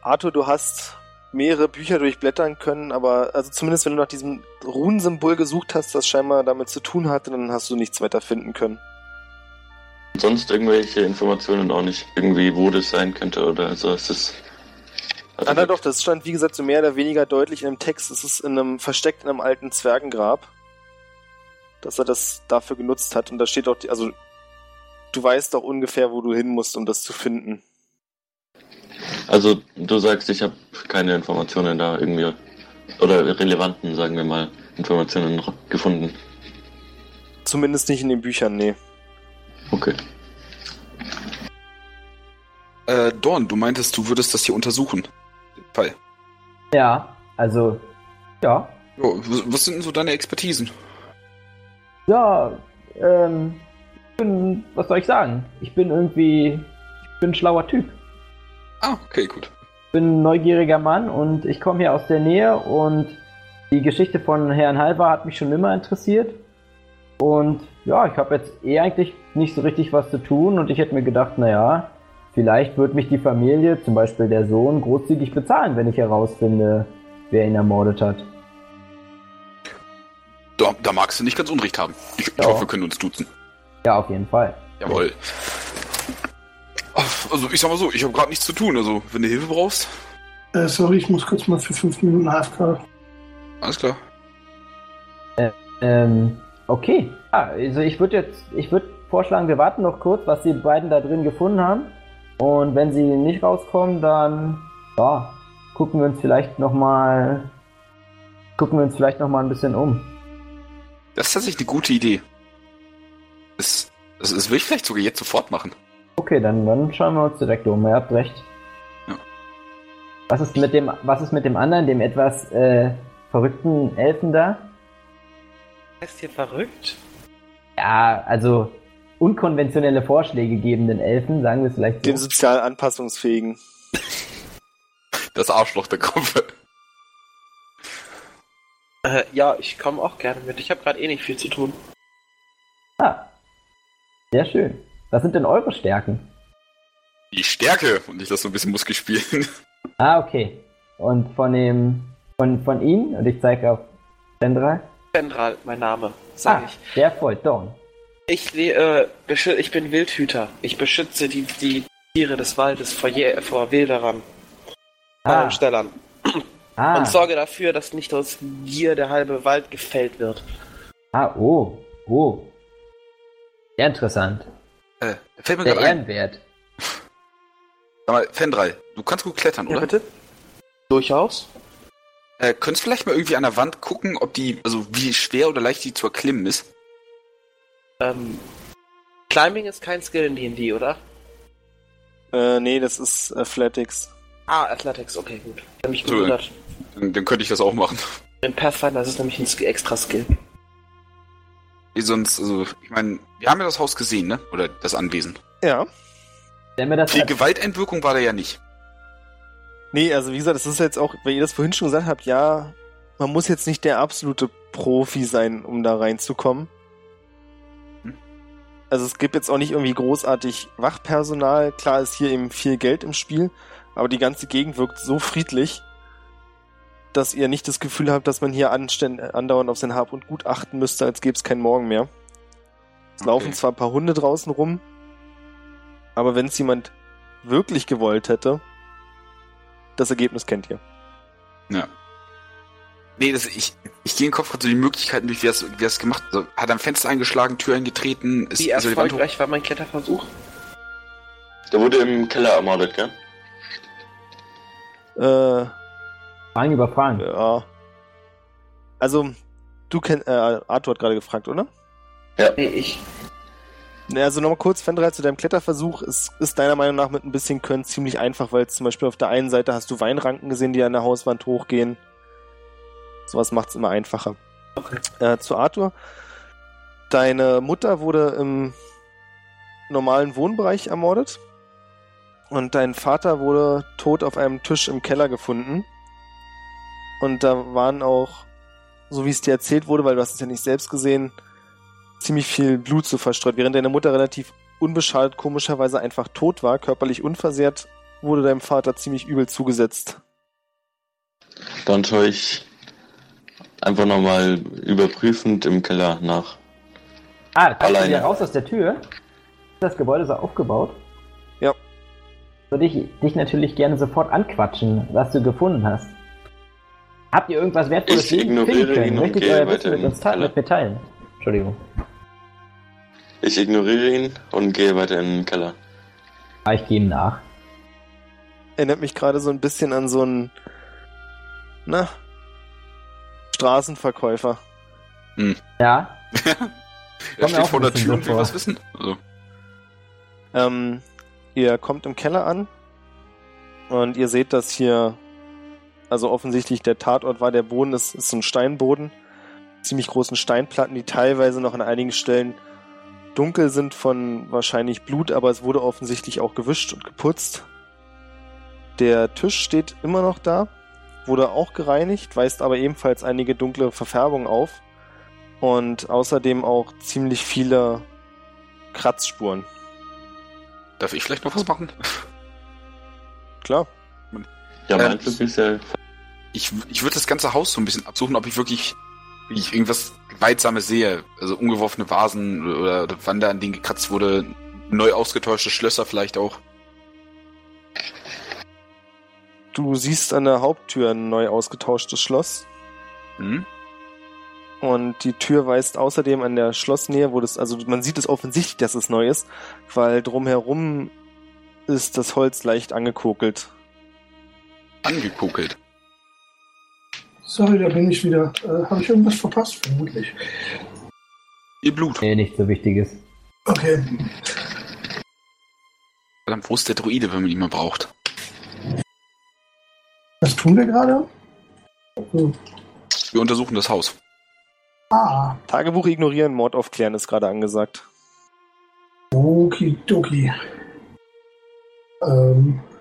Arthur, du hast mehrere Bücher durchblättern können, aber also zumindest wenn du nach diesem Runensymbol gesucht hast, das scheinbar damit zu tun hatte, dann hast du nichts weiter finden können. Sonst irgendwelche Informationen auch nicht, irgendwie wo das sein könnte oder so. Es ist. Also Ah, na doch, das stand wie gesagt so mehr oder weniger deutlich in einem Text. Es ist in einem versteckt in einem alten Zwergengrab, dass er das dafür genutzt hat. Und da steht auch, die, also du weißt doch ungefähr, wo du hin musst, um das zu finden. Also du sagst, ich habe keine Informationen da irgendwie oder relevanten, sagen wir mal, Informationen gefunden. Zumindest nicht in den Büchern, nee. Okay. Äh, Dorn, du meintest, du würdest das hier untersuchen. Den Fall. Ja, also, ja. Jo, was sind denn so deine Expertisen? Ja, ähm, ich bin, was soll ich sagen? Ich bin irgendwie, ich bin ein schlauer Typ. Ah, okay, gut. Ich bin ein neugieriger Mann und ich komme hier aus der Nähe und die Geschichte von Herrn Halver hat mich schon immer interessiert. Und ja, ich habe jetzt eh eigentlich nicht so richtig was zu tun und ich hätte mir gedacht, naja, vielleicht wird mich die Familie, zum Beispiel der Sohn, großzügig bezahlen, wenn ich herausfinde, wer ihn ermordet hat. Da, da magst du nicht ganz Unrecht haben. Ich, ich Ja. hoffe, wir können uns duzen. Ja, auf jeden Fall. Jawohl. Also, ich sag mal so, ich habe gerade nichts zu tun. Also, wenn du Hilfe brauchst, Äh, sorry, ich muss kurz mal für fünf Minuten AFK. alles klar. Ähm, okay. Ah, also ich würde jetzt, ich würde vorschlagen, wir warten noch kurz, was die beiden da drin gefunden haben. Und wenn sie nicht rauskommen, dann, ja, gucken wir uns vielleicht nochmal, gucken wir uns vielleicht noch mal ein bisschen um. Das ist tatsächlich eine gute Idee. Das, das, das will ich vielleicht sogar jetzt sofort machen. Okay, dann, dann schauen wir uns direkt um. Ihr habt recht. Ja. Was ist mit dem, was ist mit dem anderen, dem etwas, äh, verrückten Elfen da? Ist hier verrückt? Ja, also, unkonventionelle Vorschläge gebenden Elfen, sagen wir es vielleicht so. Den sozial anpassungsfähigen. Das Arschloch der Gruppe. Äh, ja, ich komme auch gerne mit. Ich habe gerade eh nicht viel zu tun. Ah, sehr schön. Was sind denn eure Stärken? Die Stärke und nicht das so ein bisschen Muskel spielen. Ah, okay. Und von dem, von, von ihm, und ich zeige auf Sendra. Pendral, mein Name, sag Ah, ich. der folgt Dorn. Ich, äh, ich bin Wildhüter. Ich beschütze die, die Tiere des Waldes vor, Je vor Wilderern, Ah. Stellern. ah, Und sorge dafür, dass nicht aus Gier der halbe Wald gefällt wird. ah, oh, oh. Sehr interessant. Äh, fällt mir Sehr gerade ein. ehrenwert. Sag mal, Fendrei, du kannst gut klettern, oder? bitte? Durchaus. Äh, könntest vielleicht mal irgendwie an der Wand gucken, ob die, also wie schwer oder leicht die zu erklimmen ist? Ähm, Climbing ist kein Skill in D&D, oder? Äh, nee, das ist Athletics. Ah, Athletics, okay, gut. Ich hab mich So, gewundert. Dann, dann könnte ich das auch machen. In Pathfinder ist es nämlich ein extra Skill. Wie sonst, also, ich meine, wir haben ja das Haus gesehen, ne? Oder das Anwesen. Ja. Mir das Die als, Gewalteinwirkung war da ja nicht. Nee, also wie gesagt, das ist jetzt auch, weil ihr das vorhin schon gesagt habt, ja, man muss jetzt nicht der absolute Profi sein, um da reinzukommen. Hm. Also es gibt jetzt auch nicht irgendwie großartig Wachpersonal. Klar ist hier eben viel Geld im Spiel, aber die ganze Gegend wirkt so friedlich, dass ihr nicht das Gefühl habt, dass man hier andauernd auf sein Hab und Gut achten müsste, als gäbe es keinen Morgen mehr. Es Okay. laufen zwar ein paar Hunde draußen rum, aber wenn es jemand wirklich gewollt hätte, das Ergebnis kennt ihr. Ja. Nee, das, ich, ich gehe im Kopf gerade so die Möglichkeiten durch, wie er es wie es gemacht hat. Also, hat er ein Fenster eingeschlagen, Tür eingetreten, ist Wie also erfolgreich war mein Kletterversuch? Der wurde im Keller ermordet, gell? Äh, Fragen über Fragen. ja. Also, du kennst, äh, Arthur hat gerade gefragt, oder? Nee, ich. Also nochmal kurz, Fendrei, zu deinem Kletterversuch. Es ist deiner Meinung nach mit ein bisschen Können ziemlich einfach, weil zum Beispiel auf der einen Seite hast du Weinranken gesehen, die an der Hauswand hochgehen. Sowas macht es immer einfacher. Okay. Äh, zu Arthur. Deine Mutter wurde im normalen Wohnbereich ermordet. Und dein Vater wurde tot auf einem Tisch im Keller gefunden. Und da waren auch, so wie es dir erzählt wurde, weil du hast es ja nicht selbst gesehen, ziemlich viel Blut so verstreut. Während deine Mutter relativ unbeschadet komischerweise einfach tot war, körperlich unversehrt, wurde deinem Vater ziemlich übel zugesetzt. Dann schaue ich einfach nochmal überprüfend im Keller nach. Ah, da du Alleine. wieder raus aus der Tür. Ist das Gebäude so aufgebaut? Ja. Würde ich dich natürlich gerne sofort anquatschen, was du gefunden hast. Habt ihr irgendwas Wertvolles Ich ignoriere ihn und gehe weiter mit uns mit mir teilen? Entschuldigung. Ich ignoriere ihn und gehe weiter in den Keller. Ah, ich gehe ihm nach. Erinnert mich gerade so ein bisschen an so einen, na, Straßenverkäufer. Ja, Er steht vor der Tür und will was wissen. Also, Ähm, ihr kommt im Keller an und ihr seht, dass hier, also offensichtlich der Tatort war, der Boden ist, ist so ein Steinboden, ziemlich großen Steinplatten, die teilweise noch an einigen Stellen dunkel sind von wahrscheinlich Blut, aber es wurde offensichtlich auch gewischt und geputzt. Der Tisch steht immer noch da, wurde auch gereinigt, weist aber ebenfalls einige dunkle Verfärbungen auf und außerdem auch ziemlich viele Kratzspuren. darf ich vielleicht noch was machen? Klar. Ja, mein Ähm, Glück ist ja. Ich, ich würde das ganze Haus so ein bisschen absuchen, ob ich wirklich wie ich irgendwas Gewaltsames sehe. Also umgeworfene Vasen oder, oder Wände, an denen gekratzt wurde, neu ausgetauschte Schlösser vielleicht auch. Du siehst an der Haupttür ein neu ausgetauschtes Schloss. Hm? Und die Tür weist außerdem an der Schlossnähe, wo das, also man sieht es offensichtlich, dass es neu ist, weil drumherum ist das Holz leicht angekokelt. Angekokelt. Sorry, da bin ich wieder. Äh, Habe ich irgendwas verpasst? Vermutlich. Ihr Blut. nee, nichts so Wichtiges. Okay. Verdammt, wo ist der Druide, wenn man ihn mal braucht? Was tun wir gerade? Hm. Wir untersuchen das Haus. Ah, Tagebuch ignorieren, Mord aufklären ist gerade angesagt. okidoki. Ähm, äh,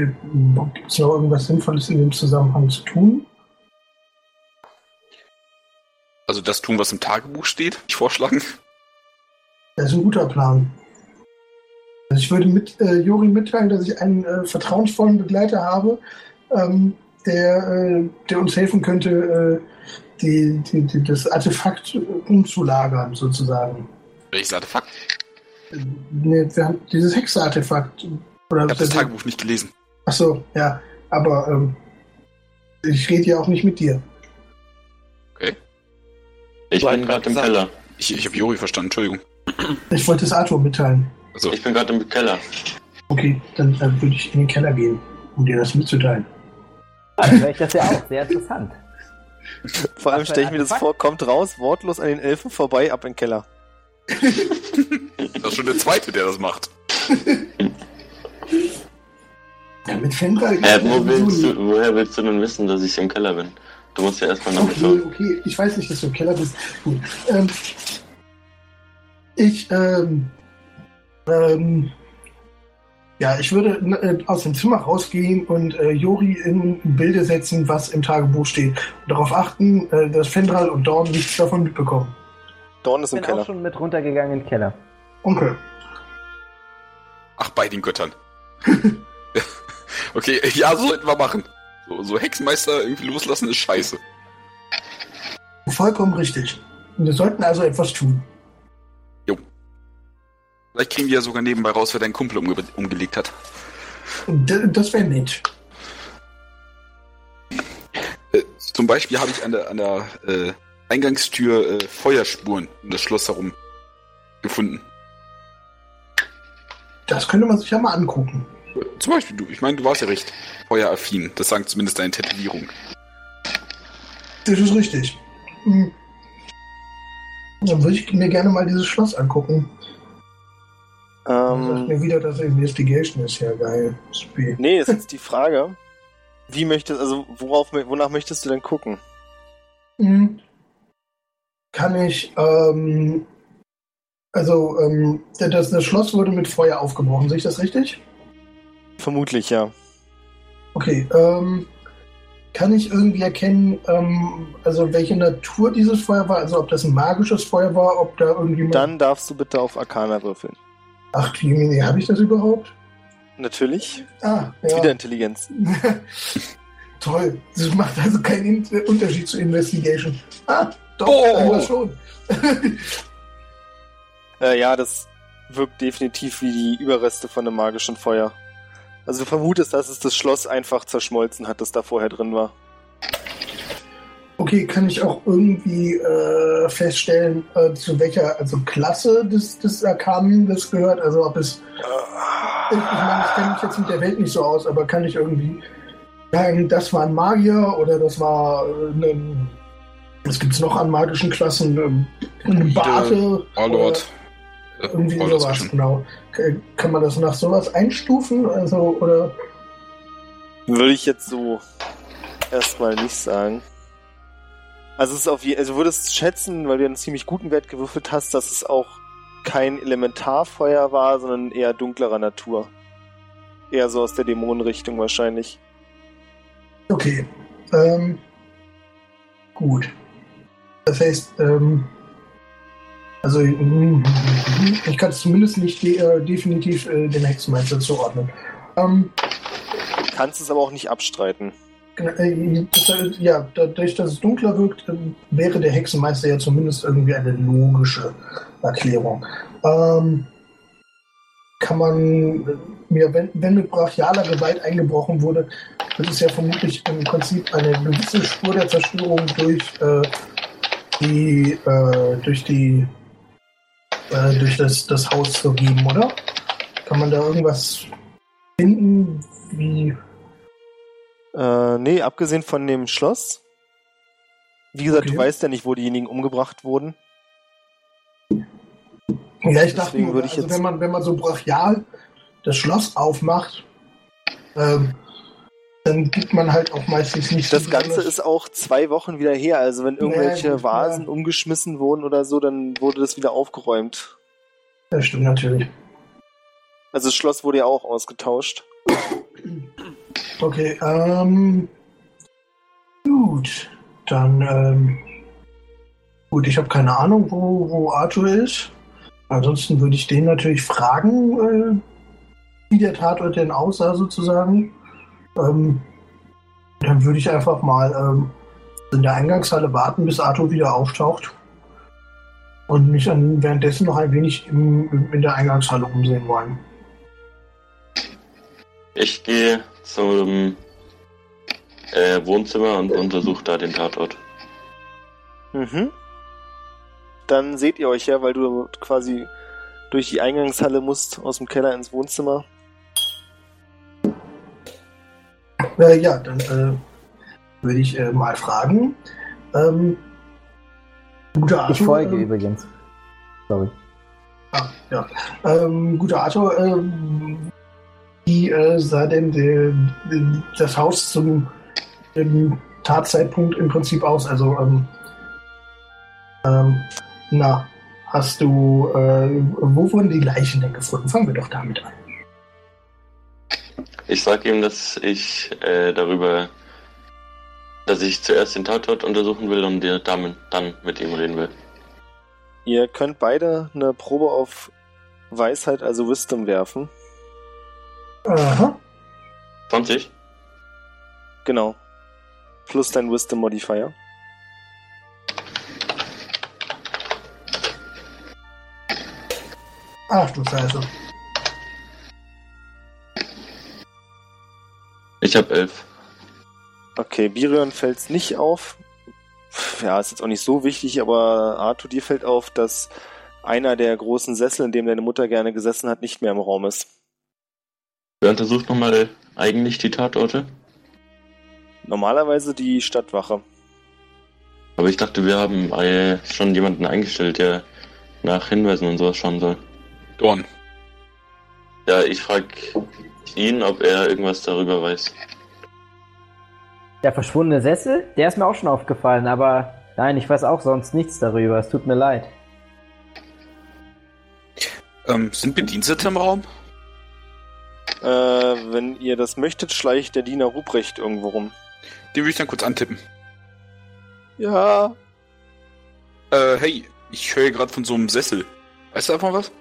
Gibt es noch irgendwas Sinnvolles in dem Zusammenhang zu tun? Also das tun, was im Tagebuch steht, ich vorschlagen. Das ist ein guter Plan. Also ich würde mit äh, Jori mitteilen, dass ich einen äh, vertrauensvollen Begleiter habe, ähm, der, äh, der uns helfen könnte, äh, die, die, die, das Artefakt äh, umzulagern, sozusagen. Welches Artefakt? Ne, wir haben dieses Hexe-Artefakt. Ich habe das Tagebuch nicht gelesen. Achso, ja. Aber ähm, ich rede ja auch nicht mit dir. Ich Du bin gerade im. Keller. Ich, ich habe Juri verstanden, Entschuldigung. Ich wollte es Arthur mitteilen. Also, Ich bin gerade im Keller. Okay, dann äh, würde ich in den Keller gehen, um dir das mitzuteilen. Ah, dann höre ich das ja auch. Sehr interessant. Vor allem stelle ich mir das vor, kommt raus, wortlos an den Elfen vorbei, ab in den Keller. das ist schon der Zweite, der das macht. Ja, mit Fenrir. Hä, wo willst du, woher willst du denn wissen, dass ich im Keller bin? Du musst ja erstmal nach Okay, schauen. okay. Ich weiß nicht, dass du im Keller bist. Gut. Ähm, ich, ähm, ähm, ja, ich würde äh, aus dem Zimmer rausgehen und äh, Jori in Bilde setzen, was im Tagebuch steht. Und darauf achten, äh, dass Fendral und Dorn nichts davon mitbekommen. Dorn ist Ich im bin auch Keller. schon mit runtergegangen in den Keller. Okay. Ach, bei den Göttern. okay, ja, so sollten wir machen. So, so Hexenmeister irgendwie loslassen ist scheiße. Vollkommen richtig. Wir sollten also etwas tun. Vielleicht kriegen wir ja sogar nebenbei raus, wer deinen Kumpel umge umgelegt hat. D- das wäre nett. Äh, zum Beispiel habe ich an der, an der äh, Eingangstür äh, Feuerspuren um das Schloss herum gefunden. Das könnte man sich ja mal angucken. Zum Beispiel du. Ich meine, du warst ja recht feueraffin. Das sagen zumindest deine Tätowierung. Das ist richtig. Hm. Dann würde ich mir gerne mal dieses Schloss angucken. Sagt Ähm, mir wieder, dass Investigation ist ja geil. Spiel. nee, ist jetzt die Frage. Wie möchtest, also worauf, wonach möchtest du denn gucken? Hm. Kann ich, ähm, also, ähm, das, das Schloss wurde mit Feuer aufgebrochen, sehe ich das richtig? Vermutlich, ja. Okay, ähm, kann ich irgendwie erkennen, ähm, also welche Natur dieses Feuer war, also ob das ein magisches Feuer war, ob da irgendjemand. Dann darfst du bitte auf Arcana würfeln. Ach, Jemini, habe ich das überhaupt? Natürlich. Ah, ja. wieder Intelligenz. Toll. Das macht also keinen In Unterschied zu Investigation. Ah, doch, Oh. schon. Äh, ja, das wirkt definitiv wie die Überreste von einem magischen Feuer. Also du vermutest, dass es das Schloss einfach zerschmolzen hat, das da vorher drin war. Okay, kann ich auch irgendwie äh, feststellen, äh, zu welcher also Klasse des, des Arkanen das gehört? Also ob es. Ich, ich meine, ich kenne mich jetzt mit der Welt nicht so aus, aber kann ich irgendwie sagen, das war ein Magier oder das war äh, ein. Was gibt's noch an magischen Klassen? Ähm, Ein Bate? Warlord. Äh, oder Irgendwie Warlord sowas, genau. K- Kann man das nach sowas einstufen? Also, oder. Würde ich jetzt so erstmal nicht sagen. Also es ist auf je also du würdest schätzen, weil du einen ziemlich guten Wert gewürfelt hast, dass es auch kein Elementarfeuer war, sondern eher dunklerer Natur. Eher so aus der Dämonenrichtung wahrscheinlich. Okay. Ähm, gut. Das heißt, ähm, also mm, ich kann es zumindest nicht de äh, definitiv äh, dem Hexenmeister zuordnen. Ähm, Kannst es aber auch nicht abstreiten. genau, äh, das, äh, ja, dadurch, dass es dunkler wirkt, äh, wäre der Hexenmeister ja zumindest irgendwie eine logische Erklärung. Ähm, kann man äh, mir, wenn, wenn mit brachialer Gewalt eingebrochen wurde, wird es ja vermutlich im Prinzip eine gewisse Spur der Zerstörung durch die durch die äh, durch das, das Haus geben, oder? Kann man da irgendwas finden, wie Äh, nee, abgesehen von dem Schloss. Wie gesagt, Okay. du weißt ja nicht, wo diejenigen umgebracht wurden. Ja, ich dachte, nur, also wenn man wenn man so brachial das Schloss aufmacht, ähm, dann gibt man halt auch meistens nicht Das so Ganze ist auch zwei Wochen wieder her. Also wenn irgendwelche gut, Vasen ja. umgeschmissen wurden oder so, dann wurde das wieder aufgeräumt. Das stimmt natürlich. Also das Schloss wurde ja auch ausgetauscht. Okay, ähm. Gut. Dann, ähm. Gut, ich habe keine Ahnung, wo, wo Arthur ist. Ansonsten würde ich den natürlich fragen, äh, wie der Tatort denn aussah, sozusagen. Ähm, dann würde ich einfach mal ähm, in der Eingangshalle warten, bis Arthur wieder auftaucht. Und mich dann währenddessen noch ein wenig im, in der Eingangshalle umsehen wollen. Ich gehe zum äh, Wohnzimmer und untersuche da den Tatort. Mhm. Dann seht ihr euch ja, weil du quasi durch die Eingangshalle musst, aus dem Keller ins Wohnzimmer. Äh, ja, dann äh, würde ich äh, mal fragen. Ähm, guter Arthur. Ich folge ähm, übrigens. Sorry. Ah, ja. Ähm, guter Arthur, ähm, wie äh, sah denn der, das Haus zum Tatzeitpunkt im Prinzip aus? Also, ähm, ähm, na, hast du, äh, wo wurden die Leichen denn gefunden? Fangen wir doch damit an. Ich sage ihm, dass ich äh, darüber, dass ich zuerst den Tatort untersuchen will und der Dame dann mit ihm reden will. Ihr könnt beide eine Probe auf Weisheit, also Wisdom werfen. Aha. 20? Genau. Plus dein Wisdom Modifier. Ach du Scheiße. Ich habe 11. Okay, Birion fällt's nicht auf. Ja, ist jetzt auch nicht so wichtig, aber Arthur, dir fällt auf, dass einer der großen Sessel, in dem deine Mutter gerne gesessen hat, nicht mehr im Raum ist. Wer untersucht nochmal eigentlich die Tatorte? Normalerweise die Stadtwache. Aber ich dachte, wir haben äh, schon jemanden eingestellt, der nach Hinweisen und sowas schauen soll. Dorn. Ja, ich frage ihn, ob er irgendwas darüber weiß. Der verschwundene Sessel, der ist mir auch schon aufgefallen, aber nein, ich weiß auch sonst nichts darüber. Es tut mir leid. Ähm, sind Bedienstete im Raum? Äh, wenn ihr das möchtet, schleicht der Diener Ruprecht irgendwo rum. Den würde ich dann kurz antippen. Ja. Äh, hey, ich höre gerade von so einem Sessel. Weißt du davon was?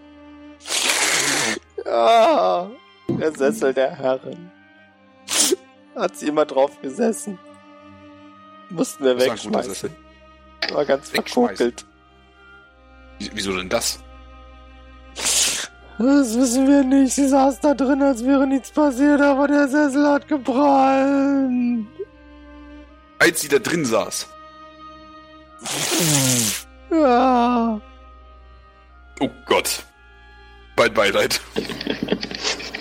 Ja. Der Sessel der Herren. Hat sie immer drauf gesessen. Mussten wir Das war wegschmeißen. Sessel. War ganz verkokelt. Wie- Wieso denn das? Das wissen wir nicht. Sie saß da drin, als wäre nichts passiert, aber der Sessel hat gebrannt. Als sie da drin saß. Ja. Oh Gott. Bald Beileid.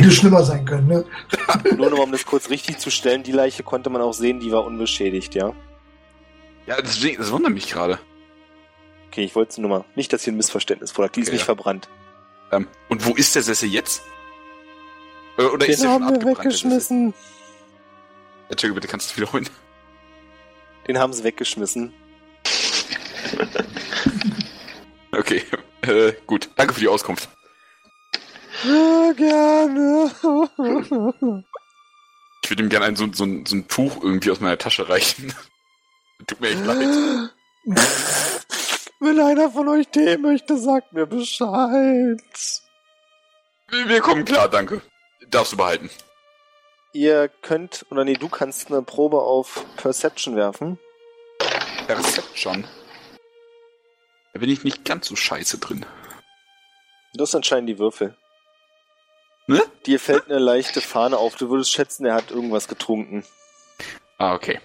Hätte schlimmer sein können, ne? Nur noch um das kurz richtig zu stellen, die Leiche konnte man auch sehen, die war unbeschädigt, ja. Ja, deswegen, das wundert mich gerade. Okay, ich wollte nur mal, nicht, dass hier ein Missverständnis vorlag, die ist Okay, nicht ja. verbrannt. Ähm, und wo ist der Sessel jetzt? Oder ist Den der schon haben wir abgebrannt? der Sessel? weggeschmissen. Entschuldigung, bitte kannst du es wiederholen. Den haben sie weggeschmissen. Okay, äh, gut. Danke für die Auskunft. Ja, gerne. Ich würde ihm gerne ein, so, so, ein- so ein Tuch irgendwie aus meiner Tasche reichen. Tut mir echt leid. Wenn einer von euch Tee möchte, sagt mir Bescheid. Wir wir kommen klar, danke. Darfst du behalten. Ihr könnt, oder nee, du kannst eine Probe auf Perception werfen. Perception. Da bin ich nicht ganz so scheiße drin. Das entscheiden die Würfel. Ne? Dir fällt eine leichte Fahne auf. Du würdest schätzen, er hat irgendwas getrunken. Ah, okay.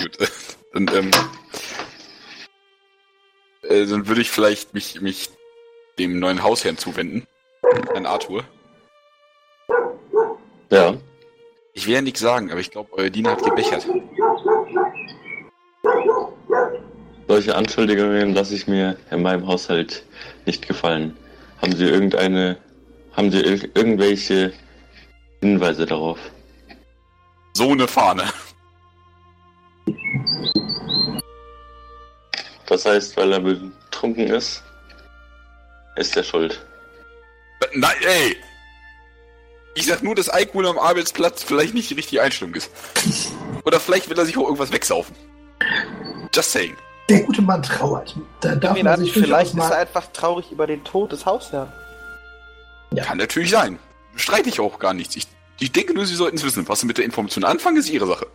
Gut. Dann, ähm, äh, dann würde ich vielleicht mich, mich dem neuen Hausherrn zuwenden. Herrn Arthur. Ja. Ich will ja nichts sagen, aber ich glaube, euer Diener hat gebechert. Solche Anschuldigungen lasse ich mir in meinem Haushalt nicht gefallen. Haben Sie irgendeine, haben Sie ir irgendwelche Hinweise darauf? So eine Fahne. Das heißt, weil er betrunken ist, ist er schuld. Nein, ey! Ich sag nur, dass Alkohol am Arbeitsplatz vielleicht nicht die richtige Einstellung ist. Oder vielleicht will er sich auch irgendwas wegsaufen. Just saying. Der gute Mann trauert. Da darf man sich vielleicht ist er einfach traurig über den Tod des Hausherrn. Kann natürlich sein. Streite ich auch gar nichts. Ich, ich denke nur, Sie sollten es wissen. Was Sie mit der Information anfangen, ist Ihre Sache.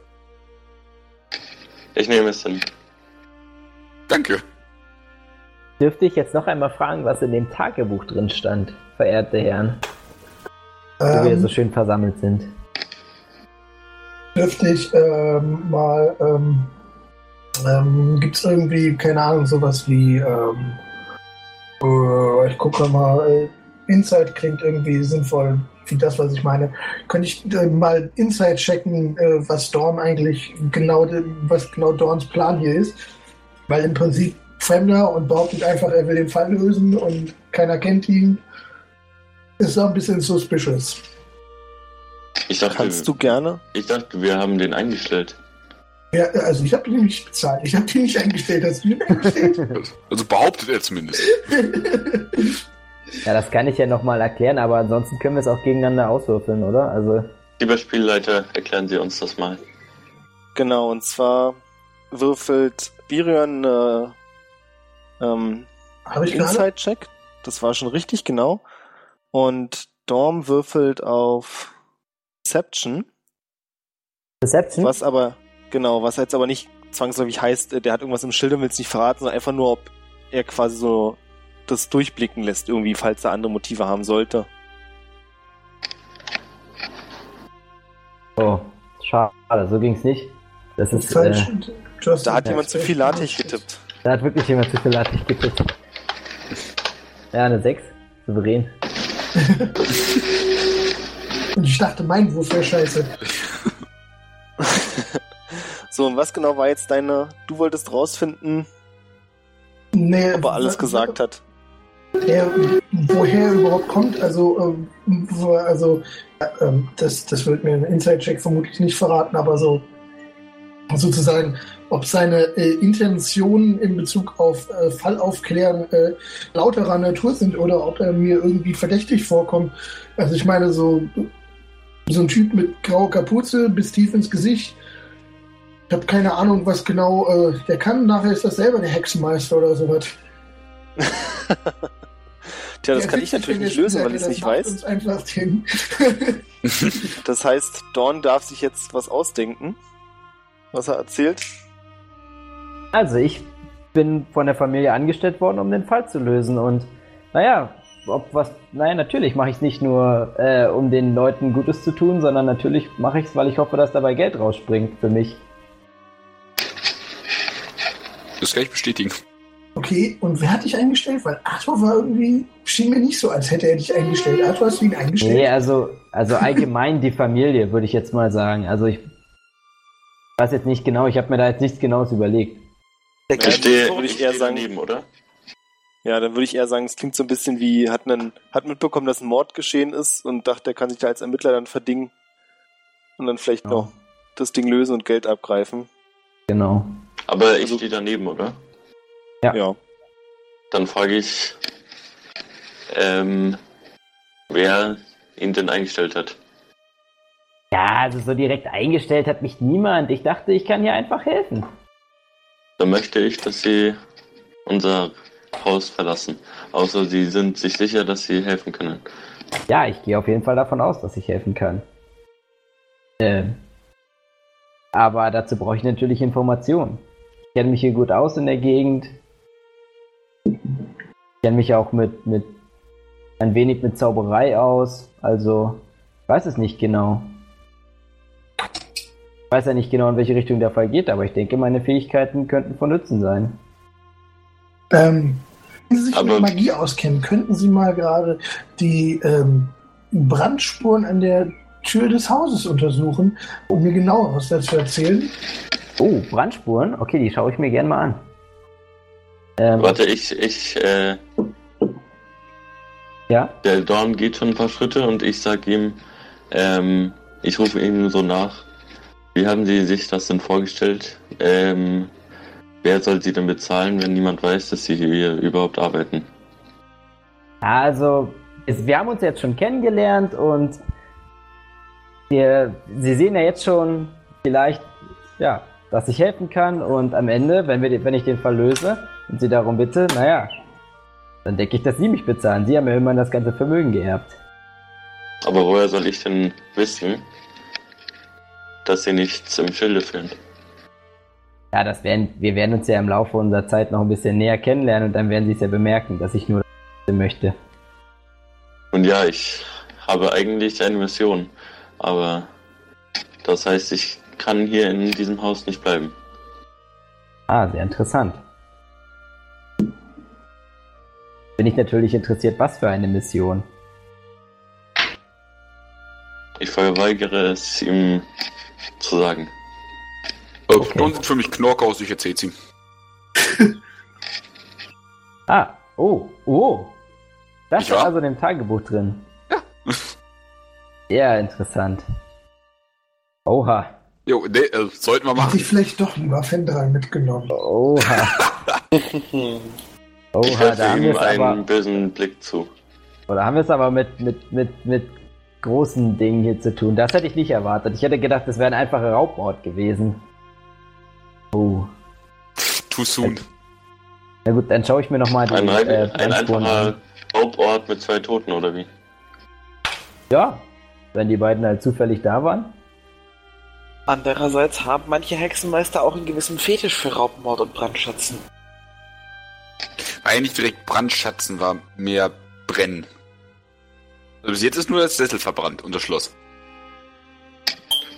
Ich nehme es hin. Danke. Dürfte ich jetzt noch einmal fragen, was in dem Tagebuch drin stand, verehrte Herren, wo wir Ähm, so schön versammelt sind? dürfte ich ähm, mal, ähm, ähm, gibt es irgendwie, keine Ahnung, sowas wie, ähm, äh, ich gucke mal, äh, Insight klingt irgendwie sinnvoll, wie das, was ich meine. Könnte ich äh, mal Insight checken, äh, was Dorn eigentlich genau, was genau Dorns Plan hier ist? Weil im Prinzip Fremder und behauptet einfach, er will den Fall lösen und keiner kennt ihn. Ist auch ein bisschen suspicious. Ich dachte, Kannst du gerne. ich dachte, wir haben den eingestellt. Ja, also ich habe ihn nicht bezahlt. Ich habe ihn nicht eingestellt. Hast du ihn eingestellt? Also behauptet er zumindest. Ja, das kann ich ja nochmal erklären, aber ansonsten können wir es auch gegeneinander auswürfeln, oder? Also, Lieber Spielleiter, erklären Sie uns das mal. Genau, und zwar würfelt Birion äh, ähm, habe ich gerade? Inside-Check. Das war schon richtig, genau. Und Dorm würfelt auf Deception, Deception? was aber, genau, was jetzt aber nicht zwangsläufig heißt, äh, der hat irgendwas im Schild und will es nicht verraten, sondern einfach nur, ob er quasi so das durchblicken lässt, irgendwie, falls er andere Motive haben sollte. Oh, schade, so ging's nicht. Das ist, Falsch. äh, Du hast Da hat jemand zu viel gemacht. getippt. da hat wirklich jemand zu viel Latech getippt. Ja, eine 6. Souverän. Und ich dachte, mein Wurf wäre scheiße. So, und was genau war jetzt deine, du wolltest rausfinden, Nee, ob er alles gesagt hat. Ja, woher er überhaupt kommt, also, ähm, also äh, das, das wird mir ein Inside-Check vermutlich nicht verraten, aber so sozusagen, ob seine äh, Intentionen in Bezug auf äh, Fallaufklären äh, lauterer Natur sind oder ob er mir irgendwie verdächtig vorkommt. Also ich meine, so, so ein Typ mit grauer Kapuze bis tief ins Gesicht. Ich habe keine Ahnung, was genau äh, der kann. Nachher ist das selber der Hexenmeister oder sowas. Tja, das Ja, kann ich natürlich nicht lösen, weil ich es nicht weiß. Das heißt, Dorn darf sich jetzt was ausdenken, was er erzählt. Also, ich bin von der Familie angestellt worden, um den Fall zu lösen. Und naja, ob was. Naja, natürlich mache ich es nicht nur, äh, um den Leuten Gutes zu tun, sondern natürlich mache ich es, weil ich hoffe, dass dabei Geld rausspringt für mich. Das kann ich bestätigen. Okay, und wer hat dich eingestellt? Weil Arthur war irgendwie, schien mir nicht so, als hätte er dich eingestellt. Arthur, hast du ihn eingestellt? Nee, also, also allgemein die Familie, würde ich jetzt mal sagen. Also ich weiß jetzt nicht genau, ich habe mir da jetzt nichts Genaues überlegt. Der Ich Geist stehe, würde ich eher sagen, daneben, oder? ja, dann würde ich eher sagen, es klingt so ein bisschen wie, hat einen, hat mitbekommen, dass ein Mord geschehen ist und dachte, er kann sich da als Ermittler dann verdingen und dann vielleicht Ja. noch das Ding lösen und Geld abgreifen. Genau. Aber ich Also- stehe daneben, oder? Ja. Ja. Dann frage ich, ähm, wer ihn denn eingestellt hat. Ja, also so direkt eingestellt hat mich niemand. Ich dachte, ich kann hier einfach helfen. Dann möchte ich, dass Sie unser Haus verlassen. Außer Sie sind sich sicher, dass Sie helfen können. Ja, ich gehe auf jeden Fall davon aus, dass ich helfen kann. Ähm, aber dazu brauche ich natürlich Informationen. Ich kenne mich hier gut aus in der Gegend. Ich kenne mich auch mit, mit ein wenig mit Zauberei aus. Also, ich weiß es nicht genau. Ich weiß ja nicht genau, in welche Richtung der Fall geht, aber ich denke, meine Fähigkeiten könnten von Nutzen sein. Ähm, wenn Sie sich Aber- mit Magie auskennen, könnten Sie mal gerade die ähm, Brandspuren an der Tür des Hauses untersuchen, um mir genaueres dazu erzählen? Oh, Brandspuren? Okay, die schaue ich mir gern mal an. Ähm, Warte, ich, ich, äh, ja? der Dorn geht schon ein paar Schritte und ich sag ihm, ähm, ich rufe ihm so nach. Wie haben Sie sich das denn vorgestellt? Ähm, wer soll Sie denn bezahlen, wenn niemand weiß, dass Sie hier überhaupt arbeiten? Also, es, wir haben uns jetzt schon kennengelernt und wir, Sie sehen ja jetzt schon vielleicht, ja, dass ich helfen kann und am Ende, wenn, wir, wenn ich den Fall löse und Sie darum bitte, naja, dann denke ich, dass Sie mich bezahlen. Sie haben ja immerhin das ganze Vermögen geerbt. Aber woher soll ich denn wissen, dass Sie nichts im Schilde führen? Ja, das werden, wir werden uns ja im Laufe unserer Zeit noch ein bisschen näher kennenlernen und dann werden sie es ja bemerken, dass ich nur möchte. Und ja, ich habe eigentlich eine Mission, aber das heißt, ich kann hier in diesem Haus nicht bleiben. Ah, sehr interessant. Bin ich natürlich interessiert, was für eine Mission. Ich verweigere es ihm zu sagen. Äh, Okay. Knochen sieht für mich Knorke aus, ich erzähl's ihm. Ah, oh, oh. Das Nicht ist wahr? also in dem Tagebuch drin. Ja. Sehr interessant. Oha. Jo, nee, äh, sollten wir Hätte machen. ich vielleicht doch lieber Fendral mitgenommen. Oha. Ich Oha, da werfe haben wir ihm es einen aber, bösen Blick zu. oder haben wir es aber mit, mit, mit, mit großen Dingen hier zu tun. Das hätte ich nicht erwartet. Ich hätte gedacht, das wäre ein einfacher Raubmord gewesen. Oh. Too soon. Na gut, dann schaue ich mir nochmal die Ein, äh, ein einfacher an. Raubort mit zwei Toten, oder wie? Ja, wenn die beiden halt zufällig da waren. Andererseits haben manche Hexenmeister auch einen gewissen Fetisch für Raubmord und Brandschatzen. Eigentlich direkt Brandschatzen war mehr brennen. Also bis jetzt ist nur das Sessel verbrannt und das Schloss.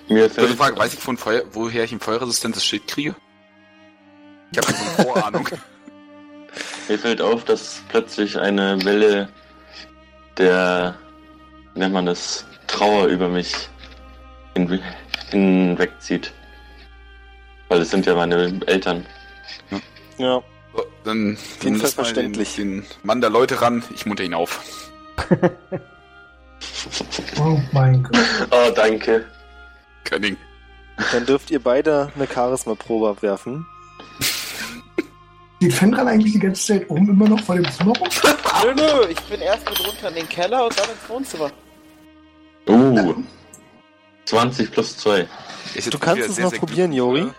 Mir Kurze fällt, Frage, weiß ich von Feuer, woher ich ein feuerresistentes Schild kriege? Ich habe eine Vorahnung. mir fällt auf, dass plötzlich eine Welle der, wie nennt man das, Trauer über mich hin, hinwegzieht. Weil es sind ja meine Eltern. Ja. So, dann Fall lass mal den, verständlich. den Mann der Leute ran. Ich munter ihn auf. Oh mein Gott. Oh, danke. Kein Ding. Dann dürft ihr beide eine Charisma-Probe abwerfen. Steht Fendral eigentlich die ganze Zeit oben immer noch vor dem Zimmer rum? Nö, nö, ich bin erst mit runter in den Keller und dann ins Wohnzimmer. Uh. 20 plus 2. Ist jetzt Du kannst es sehr, noch sehr probieren, Jori. oder?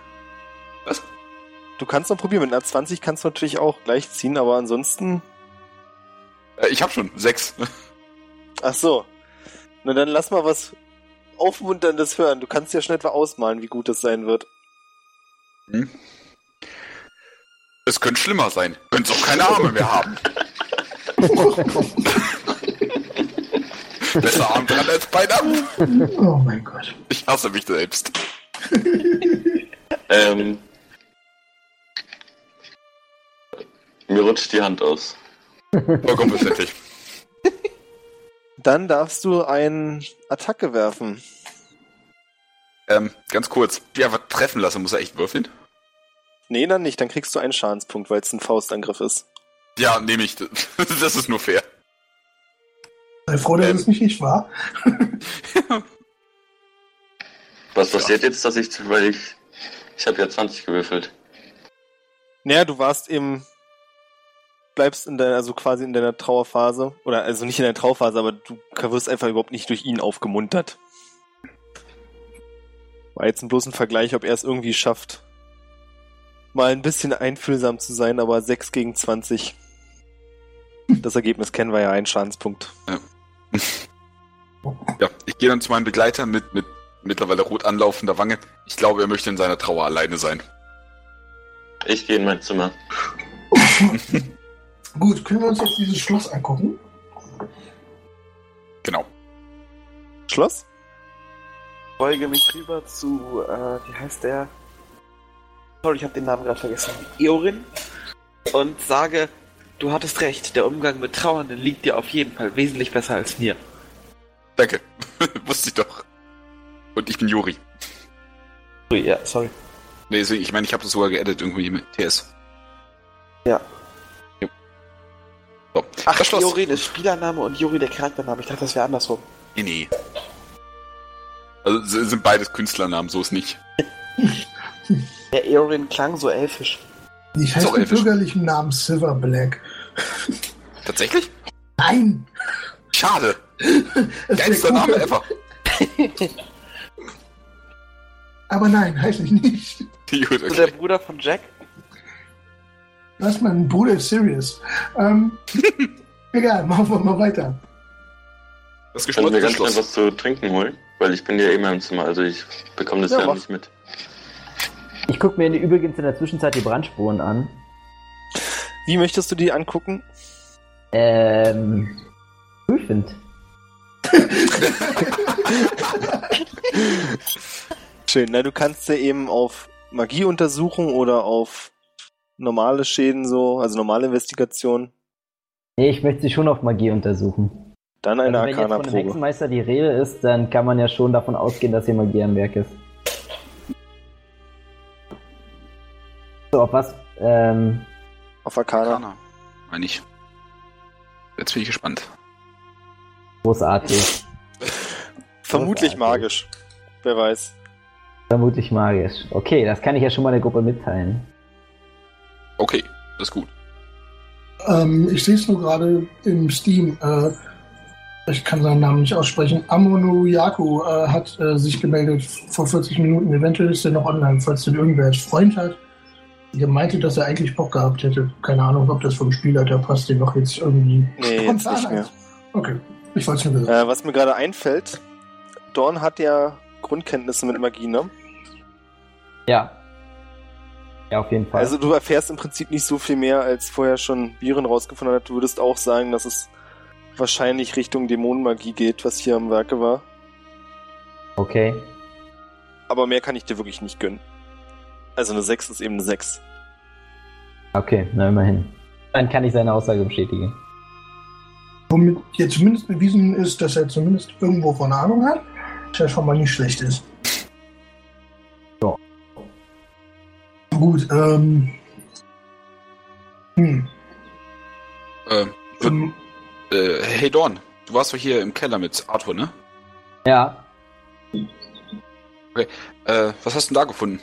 Was? Du kannst noch probieren. Mit einer 20 kannst du natürlich auch gleich ziehen, aber ansonsten. Äh, ich habe schon sechs. Ach so. Na dann lass mal was Aufmunterndes hören. Du kannst ja schon etwa ausmalen, wie gut es sein wird. Hm? Es könnte schlimmer sein. Könnte auch keine Arme mehr haben. Besser Arm dran als Bein ab. Oh mein Gott. Ich hasse mich selbst. Ähm, mir rutscht die Hand aus. Vollkommen verständlich. Dann darfst du eine Attacke werfen. Ähm, ganz kurz. Die einfach treffen lassen, muss er echt würfeln? Nee, dann nicht. Dann kriegst du einen Schadenspunkt, weil es ein Faustangriff ist. Ja, nehme ich. Das ist nur fair. Sei froh, dass Ähm. es nicht ich war. Was passiert jetzt, dass ich, weil ich, ich habe ja 20 gewürfelt. Naja, du warst eben. Bleibst in deiner, also quasi in deiner Trauerphase. Oder also nicht in deiner Trauerphase, aber du wirst einfach überhaupt nicht durch ihn aufgemuntert. War jetzt bloß ein Vergleich, ob er es irgendwie schafft, mal ein bisschen einfühlsam zu sein, aber 6 gegen 20. Das Ergebnis kennen wir ja, ein Schadenspunkt. Ja, ich gehe dann zu meinem Begleiter mit, mit mittlerweile rot anlaufender Wange. Ich glaube, er möchte in seiner Trauer alleine sein. Ich gehe in mein Zimmer. Gut, können wir uns jetzt dieses Schloss angucken? Genau. Schloss? Beuge mich rüber zu, äh, wie heißt der? Sorry, ich habe den Namen gerade vergessen. Iorin. Und sage, du hattest recht, der Umgang mit Trauernden liegt dir auf jeden Fall wesentlich besser als mir. Danke. Wusste ich doch. Und ich bin Juri. Sorry, Ja, sorry. Nee, deswegen, ich meine, ich habe das sogar geedit irgendwie mit TS. Ja. Jo. So, Ach, das Schloss. Iorin ist Spielername und Juri der Charaktername. Ich dachte, das wäre andersrum. Nee, nee. Also sind beides Künstlernamen, so ist nicht. Der Iorin klang so elfisch. Ich heiße mit elfisch. bürgerlichem Namen Silver Black. Tatsächlich? Nein! Schade. Geilster Name ever. Aber nein, heiße ich nicht. Gut, So der okay. Bruder von Jack. Lass mein Bruder ist serious. Ähm, egal, machen wir mal weiter. Das Können wir geschlossene ganz schnell was zu trinken holen? Weil ich bin ja immer im Zimmer, also ich bekomme das Ja, ja, nicht mit. Ich gucke mir übrigens in der Zwischenzeit die Brandspuren an. Wie möchtest du die angucken? Ähm. Prüfend. Schön. Na, du kannst ja eben auf Magie untersuchen oder auf normale Schäden so, also normale Investigation. Nee, ich möchte sie schon auf Magie untersuchen. Dann eine also wenn jetzt von einem Arcana-Probe. Hexenmeister die Rede ist, dann kann man ja schon davon ausgehen, dass hier Magie am Werk ist. So, auf was? Ähm, Auf Arcana. Arcana. Meine ich. Jetzt bin ich gespannt. großartig. Vermutlich Großartig. magisch. Wer weiß. Vermutlich magisch. Okay, das kann ich ja schon mal der Gruppe mitteilen. Okay, das ist gut. Ähm, ich sehe es nur gerade im Steam. Äh, ich kann seinen Namen nicht aussprechen. Amono Yaku äh, hat äh, sich gemeldet vor 40 Minuten. Eventuell ist er noch online, falls den irgendwer als Freund hat. Der meinte, dass er eigentlich Bock gehabt hätte. Keine Ahnung, ob das vom Spielleiter passt, den noch jetzt irgendwie Nee, jetzt nicht mehr. Okay, ich wollte es nur gesagt. Äh, was mir gerade einfällt, Dorn hat ja Grundkenntnisse mit Magie, ne? Ja. Ja, auf jeden Fall. Also du erfährst im Prinzip nicht so viel mehr, als vorher schon Biren rausgefunden hat. Du würdest auch sagen, dass es wahrscheinlich Richtung Dämonenmagie geht, was hier am Werke war. okay. Aber mehr kann ich dir wirklich nicht gönnen. Also eine 6 ist eben eine 6. Okay, na immerhin. Dann kann ich seine Aussage bestätigen. Womit hier zumindest bewiesen ist, dass er zumindest irgendwo von Ahnung hat, was ja schon mal nicht schlecht ist. Ja. Gut, ähm. Hm. Äh, würd, ähm äh, hey Dorn, du warst doch hier im Keller mit Arthur, ne? Ja. Äh, was hast du denn da gefunden?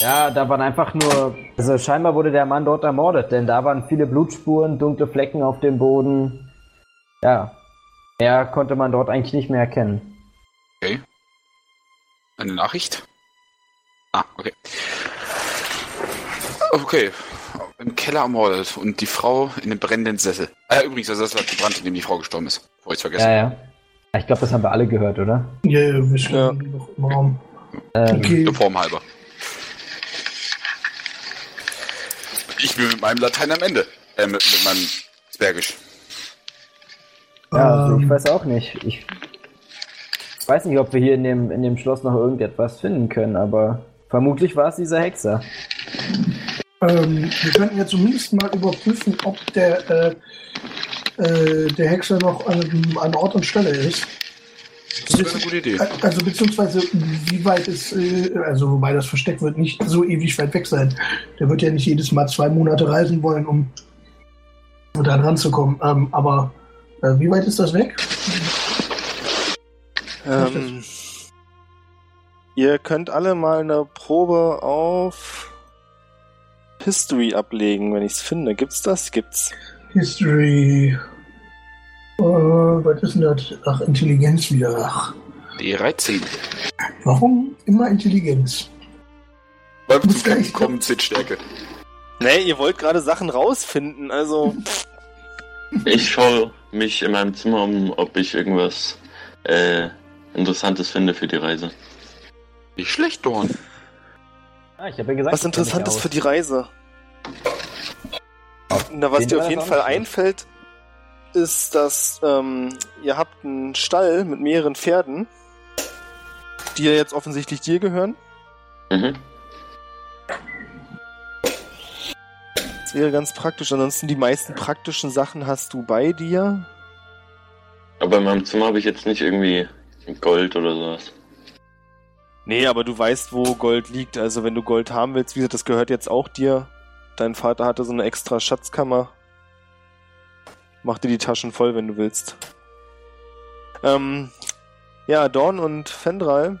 Ja, da waren einfach nur. Also scheinbar wurde der Mann dort ermordet, denn da waren viele Blutspuren, dunkle Flecken auf dem Boden. Ja. Mehr konnte man dort eigentlich nicht mehr erkennen. Okay. Eine Nachricht? Ah, okay. Okay. Im Keller ermordet und die Frau in dem brennenden Sessel. Ah, ja, übrigens, der Sessel hat gebrannt, in dem die Frau gestorben ist. Bevor ich's vergessen. Ja, ja. Ich glaube, das haben wir alle gehört, oder? ja, ja, wir stehen Ja. noch im Raum. Ähm, Okay. Der Form halber. Ich bin mit meinem Latein am Ende. Äh, mit, mit meinem Zwergisch. Ja, also ich Ähm, weiß auch nicht. Ich weiß nicht, ob wir hier in dem, in dem Schloss noch irgendetwas finden können, aber vermutlich war es dieser Hexer. Ähm, wir könnten ja zumindest mal überprüfen, ob der, äh, äh, der Hexer noch an, an Ort und Stelle ist. Das wäre eine gute Idee. Also beziehungsweise wie weit ist, äh, also wobei das Versteck wird nicht so ewig weit weg sein. Der wird ja nicht jedes Mal zwei Monate reisen wollen, um da ranzukommen. Ähm, aber äh, wie weit ist das weg? Ähm, ihr könnt alle mal eine Probe auf History ablegen, wenn ich's finde. Gibt's das? Gibt's. History. Äh, was ist denn das? Ach, Intelligenz wieder. Ach, D13. warum immer Intelligenz? Beim Muss gleich- kommen Zittstärke. Nee, ihr wollt gerade Sachen rausfinden, also. Ich schaue mich in meinem Zimmer um, ob ich irgendwas äh, Interessantes finde für die Reise. Nicht schlecht, Dorn. Ah, ich habe ja gesagt, Was Interessantes für die Reise. Na, was den dir auf jeden Fall einfällt, ist, dass ähm, ihr habt einen Stall mit mehreren Pferden, die ja jetzt offensichtlich dir gehören. Mhm. Das wäre ganz praktisch. Ansonsten die meisten praktischen Sachen hast du bei dir. Aber in meinem Zimmer habe ich jetzt nicht irgendwie Gold oder sowas. Nee, aber du weißt, wo Gold liegt. Also wenn du Gold haben willst, wie gesagt, das gehört jetzt auch dir. Dein Vater hatte so eine extra Schatzkammer. Mach dir die Taschen voll, wenn du willst. Ähm, ja, Dorn und Fendral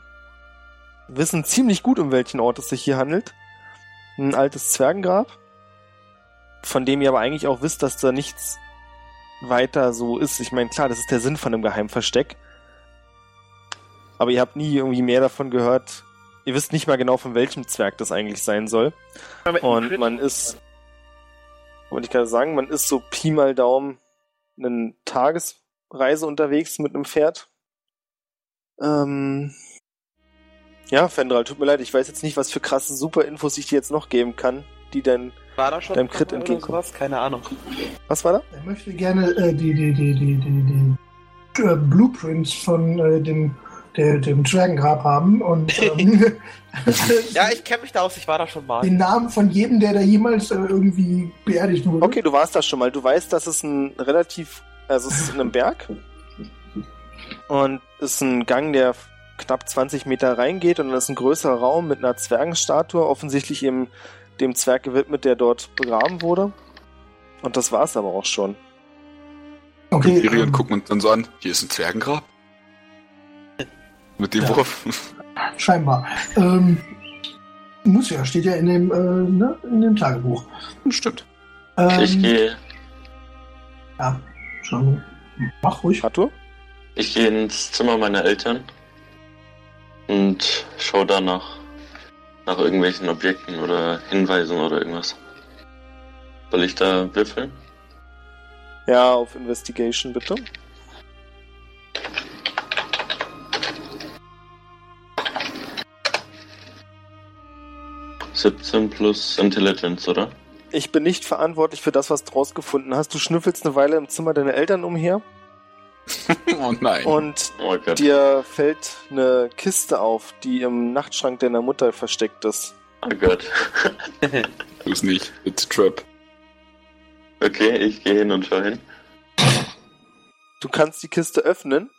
wissen ziemlich gut, um welchen Ort es sich hier handelt. Ein altes Zwergengrab, von dem ihr aber eigentlich auch wisst, dass da nichts weiter so ist. Ich meine, klar, das ist der Sinn von einem Geheimversteck. Aber ihr habt nie irgendwie mehr davon gehört. Ihr wisst nicht mal genau, von welchem Zwerg das eigentlich sein soll. Und man ist, wollte ich gerade sagen, man ist so Pi mal Daumen eine Tagesreise unterwegs mit einem Pferd. Ähm, Ja, Fendral, tut mir leid, ich weiß jetzt nicht, was für krasse Super-Infos ich dir jetzt noch geben kann, die dein. War da schon Deinem Crit entgegenkommen. Keine Ahnung. Was war da? Er möchte gerne äh, die, die, die, die, die, die äh, Blueprints von äh, dem, der, dem Zwergengrab haben und ähm, Ja, ich kenne mich da aus, ich war da schon mal. den Namen von jedem, der da jemals äh, irgendwie beerdigt wurde. Okay, du warst da schon mal. Du weißt, dass es ein relativ. Also, es ist in einem Berg. Und es ist ein Gang, der knapp 20 Meter reingeht. Und dann ist ein größerer Raum mit einer Zwergenstatue. Offensichtlich eben dem Zwerg gewidmet, der dort begraben wurde. Und das war's aber auch schon. Okay, Imperium ähm, gucken uns dann so an, hier ist ein Zwergengrab. Mit dem Ja. Wurf. scheinbar. Ähm, muss ja, steht ja in dem, äh, ne, in dem Tagebuch. Stimmt. Ähm, Ich gehe Ja, schon. Mach ruhig. Arthur? ich gehe ins Zimmer meiner Eltern und schaue da nach, nach irgendwelchen Objekten oder Hinweisen oder irgendwas. Soll ich da würfeln? Ja, auf Investigation bitte. – 17 plus Intelligence, oder? Ich bin nicht verantwortlich für das, was du rausgefunden hast. Du schnüffelst eine Weile im Zimmer deiner Eltern umher Oh nein. und Oh dir fällt eine Kiste auf, die im Nachtschrank deiner Mutter versteckt ist. Oh Gott. Tu es nicht. It's a trap. Okay, ich gehe hin und schaue hin. Du kannst die Kiste öffnen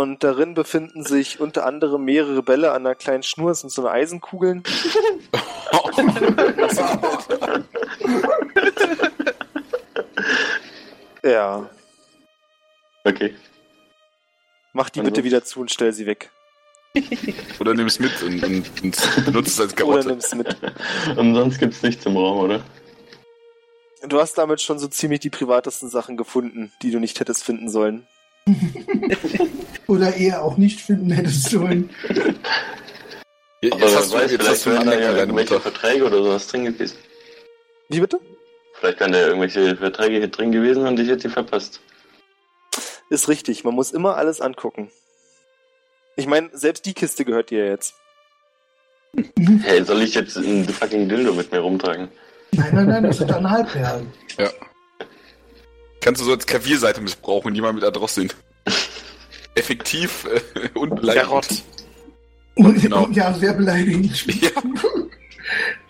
und darin befinden sich unter anderem mehrere Bälle an einer kleinen Schnur. Das sind so eine Eisenkugeln. Ja. Okay. Mach die Also- bitte wieder zu und stell sie weg. Oder nimm es mit und, und, und benutzt es als Oder Karotte. nimm es mit. Und sonst gibt's nichts im Raum, oder? Du hast damit schon so ziemlich die privatesten Sachen gefunden, die du nicht hättest finden sollen. Oder eher auch nicht finden hättest sollen. Jetzt Aber hast du, weiß, jetzt hast vielleicht du einen wären da Anhänger ja irgendwelche Mutter. Verträge oder sowas drin gewesen. Wie bitte? Vielleicht wären da ja irgendwelche Verträge hier drin gewesen und ich hätte die verpasst. Ist richtig, man muss immer alles angucken. Ich meine, selbst die Kiste gehört dir jetzt. Hey, soll ich jetzt ein fucking Dildo mit mir rumtragen? Nein, nein, nein, das sind dann Halbperlen. Ja. Kannst du so als Klavierseite missbrauchen und jemand mit Adross Effektiv äh, und beleidigend. Genau. Ja, sehr beleidigend. Ja.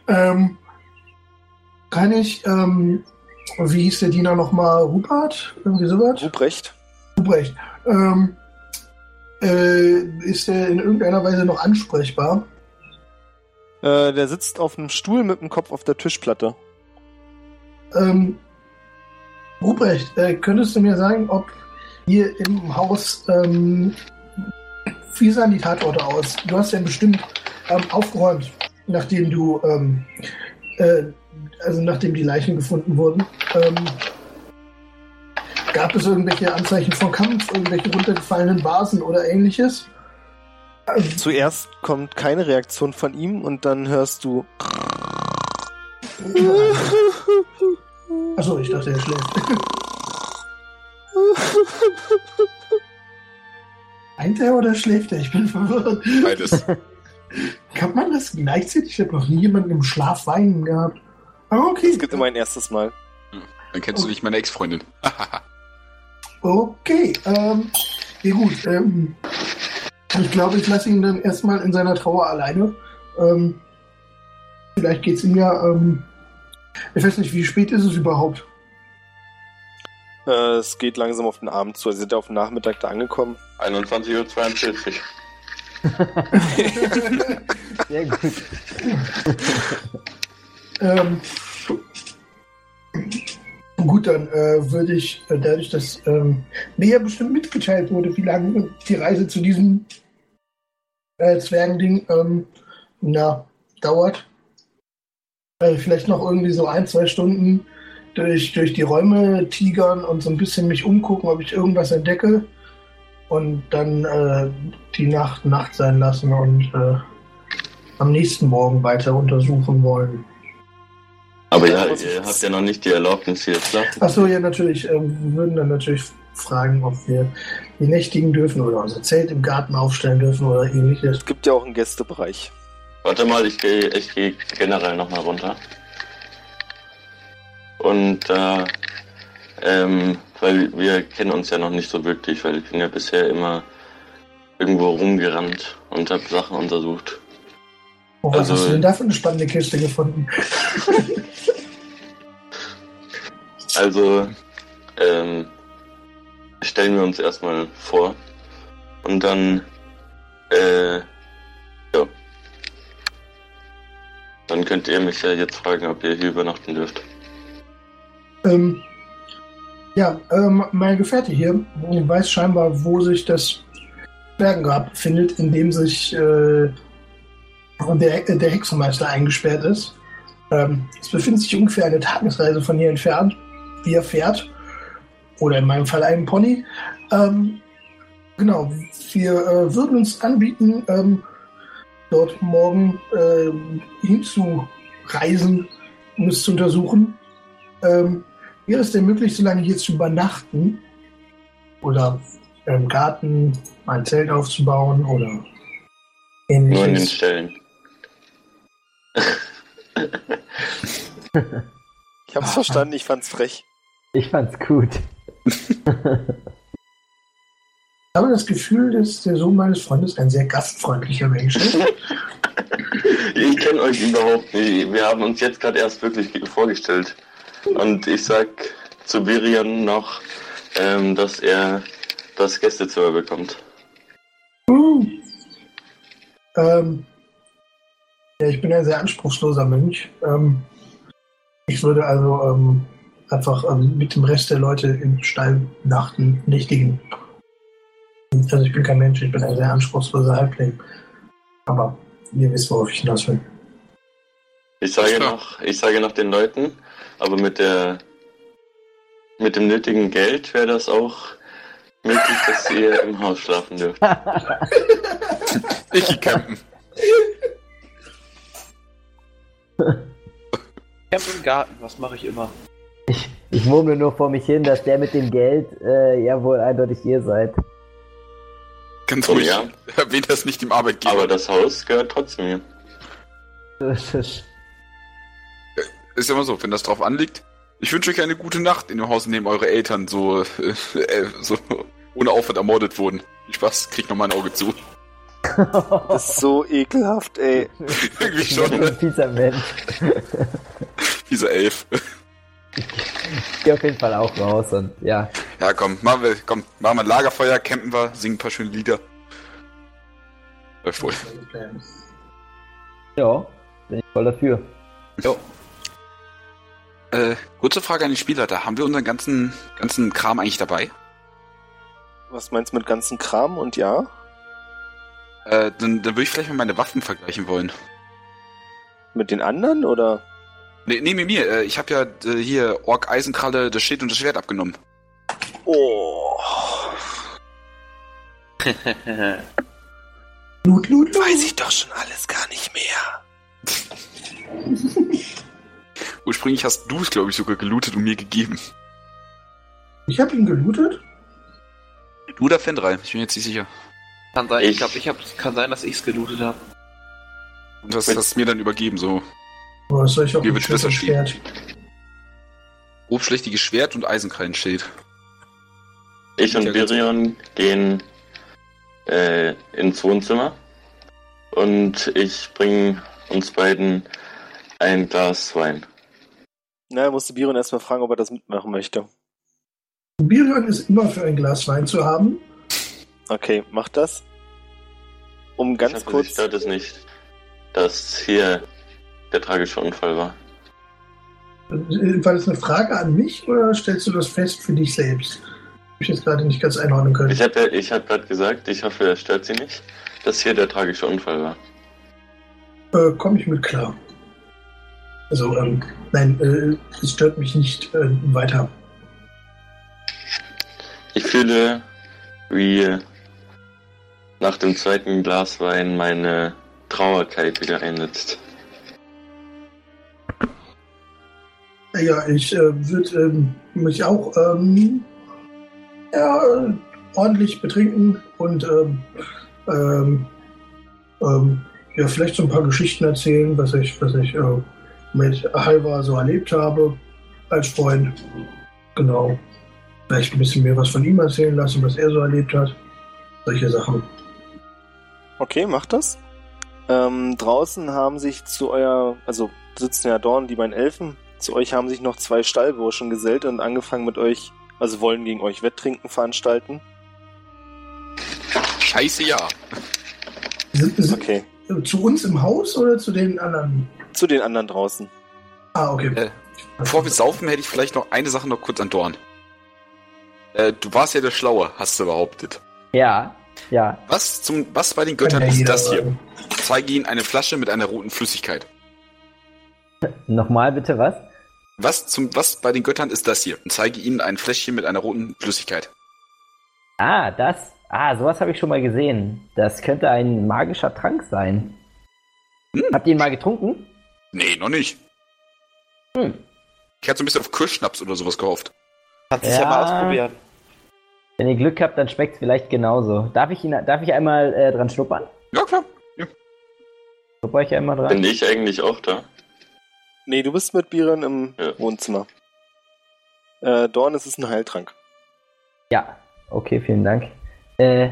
Ähm, kann ich, ähm, wie hieß der Diener nochmal? Rupert? Irgendwie sowas? Ruprecht? Ruprecht. Ähm, äh, ist der in irgendeiner Weise noch ansprechbar? Äh, der sitzt auf einem Stuhl mit dem Kopf auf der Tischplatte. Ähm, Ruprecht, äh, könntest du mir sagen, ob hier im Haus, ähm, wie sahen die Tatorte aus? Du hast ja bestimmt ähm, aufgeräumt, nachdem du, ähm, äh, also nachdem die Leichen gefunden wurden. Ähm, gab es irgendwelche Anzeichen von Kampf, irgendwelche runtergefallenen Vasen oder ähnliches? Ähm, Zuerst kommt keine Reaktion von ihm und dann hörst du. Achso, ich dachte, er schläft. Weint er oder schläft er? Ich bin verwirrt. Beides. Kann man das gleichzeitig? Ich habe noch nie jemanden im Schlaf weinen gehabt. Aber okay. Es gibt immer ein erstes Mal. Dann kennst du nicht meine Ex-Freundin. Okay, ähm, ja gut. Ähm, ich glaube, ich lasse ihn dann erstmal in seiner Trauer alleine. Ähm, vielleicht geht's ihm ja. Ähm, ich weiß nicht, wie spät ist es überhaupt? Äh, es geht langsam auf den Abend zu. Also sind ja auf den Nachmittag da angekommen. 21.42 Uhr. Sehr gut. Ähm, gut, dann äh, würde ich, äh, dadurch, dass ähm, mir ja bestimmt mitgeteilt wurde, wie lange die Reise zu diesem äh, Zwergending ähm, na, dauert, äh, vielleicht noch irgendwie so ein, zwei Stunden durch, durch die Räume tigern und so ein bisschen mich umgucken, ob ich irgendwas entdecke und dann äh, die Nacht Nacht sein lassen und äh, am nächsten Morgen weiter untersuchen wollen. Aber ja, ihr habt ja noch nicht die Erlaubnis hier schlafen. Achso, ja, natürlich. Ähm, wir würden dann natürlich fragen, ob wir hier nächtigen dürfen oder unser Zelt im Garten aufstellen dürfen oder ähnliches. Es gibt ja auch einen Gästebereich. Warte mal, ich gehe ich geh generell nochmal runter. Und äh, ähm, weil wir kennen uns ja noch nicht so wirklich, weil ich bin ja bisher immer irgendwo rumgerannt und habe Sachen untersucht. Oh, was Also- hast du denn da für eine spannende Kiste gefunden? Also ähm, stellen wir uns erstmal vor und dann äh, Dann könnt ihr mich ja jetzt fragen, ob ihr hier übernachten dürft. Ähm, ja, ähm, mein Gefährte hier weiß scheinbar, wo sich das Bergengrab befindet, in dem sich äh, der, der Hexenmeister eingesperrt ist. Ähm, es befindet sich ungefähr eine Tagesreise von hier entfernt, wie er fährt. Oder in meinem Fall einen Pony. Ähm, genau, wir äh, würden uns anbieten, ähm, dort morgen äh, hinzureisen, um es zu untersuchen. Ähm, wäre es denn möglich, so lange hier zu übernachten? Oder im Garten ein Zelt aufzubauen oder Nur in den ähnliches? Stellen. Ich hab's verstanden, ich fand's frech. Ich fand's gut. Ich habe das Gefühl, dass der Sohn meines Freundes ein sehr gastfreundlicher Mensch ist. Ich kenne euch überhaupt nicht. Wir haben uns jetzt gerade erst wirklich vorgestellt. Und ich sag zu Birion noch, ähm, dass er das Gästezimmer bekommt. Uh. Ähm, ja, ich bin ein sehr anspruchsloser Mönch. Ähm, ich würde also ähm, einfach ähm, mit dem Rest der Leute im Stall nachten, nächtigen. Also ich bin kein Mensch, ich bin ein sehr anspruchsloser Halbling. Aber ihr wisst, worauf ich hinaus will. Ich sage noch, ich sage noch den Leuten, aber mit der mit dem nötigen Geld wäre das auch möglich, dass ihr im Haus schlafen dürft. Ich campen. Camp im Garten, was mache ich immer? Ich, ich murmle nur vor mich hin, dass der mit dem Geld äh, ja wohl eindeutig ihr seid. Ganz Oh ruhig. ja. Erwähnt das nicht dem Arbeitgeber. Aber das Haus gehört trotzdem mir. Das ist- ist ja immer so, wenn das drauf anliegt. Ich wünsche euch eine gute Nacht in dem Haus, in dem eure Eltern so, äh, äh, so ohne Aufwand ermordet wurden. Viel Spaß, kriegt noch mal ein Auge zu. Das ist so ekelhaft, ey. Irgendwie Ich schon, ein fieser Mensch. dieser Elf. Ich geh auf jeden Fall auch raus und ja. Ja, komm, machen wir, komm, machen wir ein Lagerfeuer, campen wir, singen ein paar schöne Lieder. Läuft wohl. Ja, bin ich voll dafür. Äh, kurze Frage an den Spielleiter. Haben wir unseren ganzen, ganzen Kram eigentlich dabei? Was meinst du mit ganzen Kram und ja? Äh, dann, dann würde ich vielleicht mal meine Waffen vergleichen wollen. Mit den anderen oder? Nee, nee, mit mir. Äh, ich habe ja äh, hier Ork Eisenkralle, das Schild und das Schwert abgenommen. Oh. Lut, Lut, Lut. Weiß ich doch schon alles gar nicht mehr. Ursprünglich hast du es, glaube ich, sogar gelootet und mir gegeben. Ich habe ihn gelootet. Du oder Fendral? Ich bin jetzt nicht sicher. Kann sein, ich, Ich- glaube, ich hab, kann sein, dass ich's gelootet habe. Und hast das mir dann übergeben, so Was soll ich auch Mir mit wird's besser. Schwert? grobschlächtiges Schwert und Eisenkrallenschild. Ich und Birion gehen äh, ins Wohnzimmer und ich bringe uns beiden ein Glas Wein. Na, musste Biron erstmal fragen, ob er das mitmachen möchte. Birion ist immer für ein Glas Wein zu haben. Okay, mach das. Um ganz ich hoffe, kurz. dich stört es nicht, dass hier der tragische Unfall war. War das eine Frage an mich oder stellst du das fest für dich selbst? Ich jetzt gerade nicht ganz einordnen können. Ich habe ich hab gerade gesagt, ich hoffe, es stört sie nicht, dass hier der tragische Unfall war. Äh, Komme ich mit klar. Also, ähm, nein, äh, es stört mich nicht äh, weiter. Ich fühle, wie nach dem zweiten Glas Wein meine Trauerkeit wieder einsetzt. Ja, ich äh, würde ähm, mich auch ähm, ja, ordentlich betrinken und ähm, ähm, ähm, ja, vielleicht so ein paar Geschichten erzählen, was ich, was ich äh, mit Halva so erlebt habe als Freund. Genau. Vielleicht ein bisschen mehr was von ihm erzählen lassen, was er so erlebt hat. Solche Sachen. Okay, macht das. Ähm, draußen haben sich zu euer, also sitzen ja Dorn, die beiden Elfen. Zu euch haben sich noch zwei Stallburschen gesellt und angefangen mit euch, also wollen gegen euch Wetttrinken veranstalten. Scheiße, ja. Sind, sind, Okay. Zu uns im Haus oder zu den anderen? Zu den anderen draußen. Ah, okay. Äh, Bevor wir saufen, hätte ich vielleicht noch eine Sache noch kurz an Dorn. Äh, du warst ja der Schlaue, hast du behauptet. Ja, ja. Was zum, was bei den Göttern ja ist das hier? sagen. Zeige ihnen eine Flasche mit einer roten Flüssigkeit. Nochmal bitte was? Was zum, was bei den Göttern ist das hier? Und zeige ihnen ein Fläschchen mit einer roten Flüssigkeit. Ah, das. Ah, sowas habe ich schon mal gesehen. Das könnte ein magischer Trank sein. Hm. Habt ihr ihn mal getrunken? Nee, noch nicht. Hm. Ich hatte so ein bisschen auf Kirschschnaps oder sowas gehofft. Kannst es ja. Ja. mal ausprobieren. Wenn ihr Glück habt, dann schmeckt es vielleicht genauso. Darf ich, ihn, darf ich einmal äh, dran schnuppern? Ja, klar. Schnupper ich einmal dran? Bin ich eigentlich auch da? Nee, du bist mit Biren im Ja. Wohnzimmer. Äh, Dorn, es ist ein Heiltrank. Ja, okay, vielen Dank. Äh,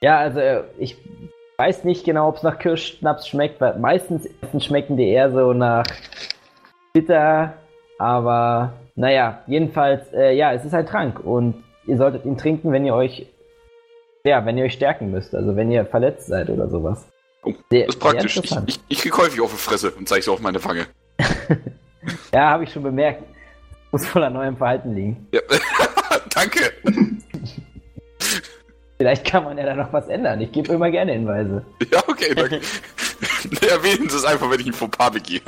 ja, also äh, ich weiß nicht genau, ob es nach Kirschschnaps schmeckt, weil meistens schmecken die eher so nach bitter, aber naja, jedenfalls, äh, ja, es ist ein Trank und ihr solltet ihn trinken, wenn ihr euch, ja, wenn ihr euch stärken müsst, also wenn ihr verletzt seid oder sowas. Oh, Sehr, Das ist praktisch. Ich, ich, ich krieg häufig auf die Fresse und zeige es auf meine Wange. Ja, habe ich schon bemerkt. Muss voll an neuem Verhalten liegen. Ja. Danke. Vielleicht kann man ja da noch was ändern. Ich gebe immer gerne Hinweise. Ja, okay, danke. Erwähnen Sie es einfach, wenn ich ein Fauxpas begehe.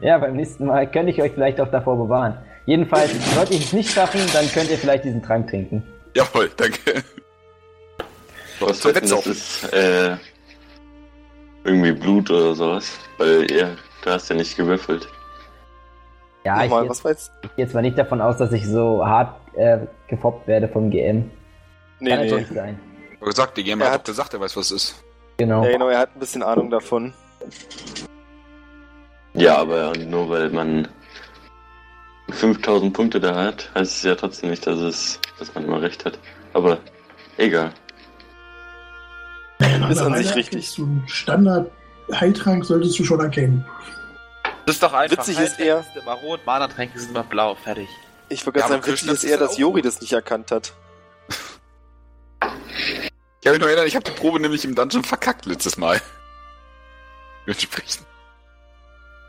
Ja, beim nächsten Mal könnte ich euch vielleicht auch davor bewahren. Jedenfalls, sollte ich es nicht schaffen, dann könnt ihr vielleicht diesen Trank trinken. Jawohl, danke. Was wetten, das ist äh, irgendwie Blut oder sowas? Weil ihr, du hast ja nicht gewürfelt. Ja, ich Nochmal, was war jetzt? ich gehe zwar nicht davon aus, dass ich so hart äh, gefoppt werde vom GM. Nee, Kann nee. natürlich sein. Aber gesagt, die GM Er hat gesagt, er weiß, was es ist. Genau. Ja, genau, er hat ein bisschen Ahnung davon. Ja, aber nur weil man 5000 Punkte da hat, heißt es ja trotzdem nicht, dass, es, dass man immer recht hat. Aber egal. Ist an sich richtig. du einen Standard-Heiltrank solltest du schon erkennen. Das ist doch einfach. Witzig ist eher- sind immer rot, Mana-Tränke sind immer blau. Fertig. Ich Ja, gerade aber sagen, witzig ist eher, dass Jori das nicht erkannt hat. Ich kann mich noch erinnern, ich habe die Probe nämlich im Dungeon verkackt letztes Mal. Entsprechend.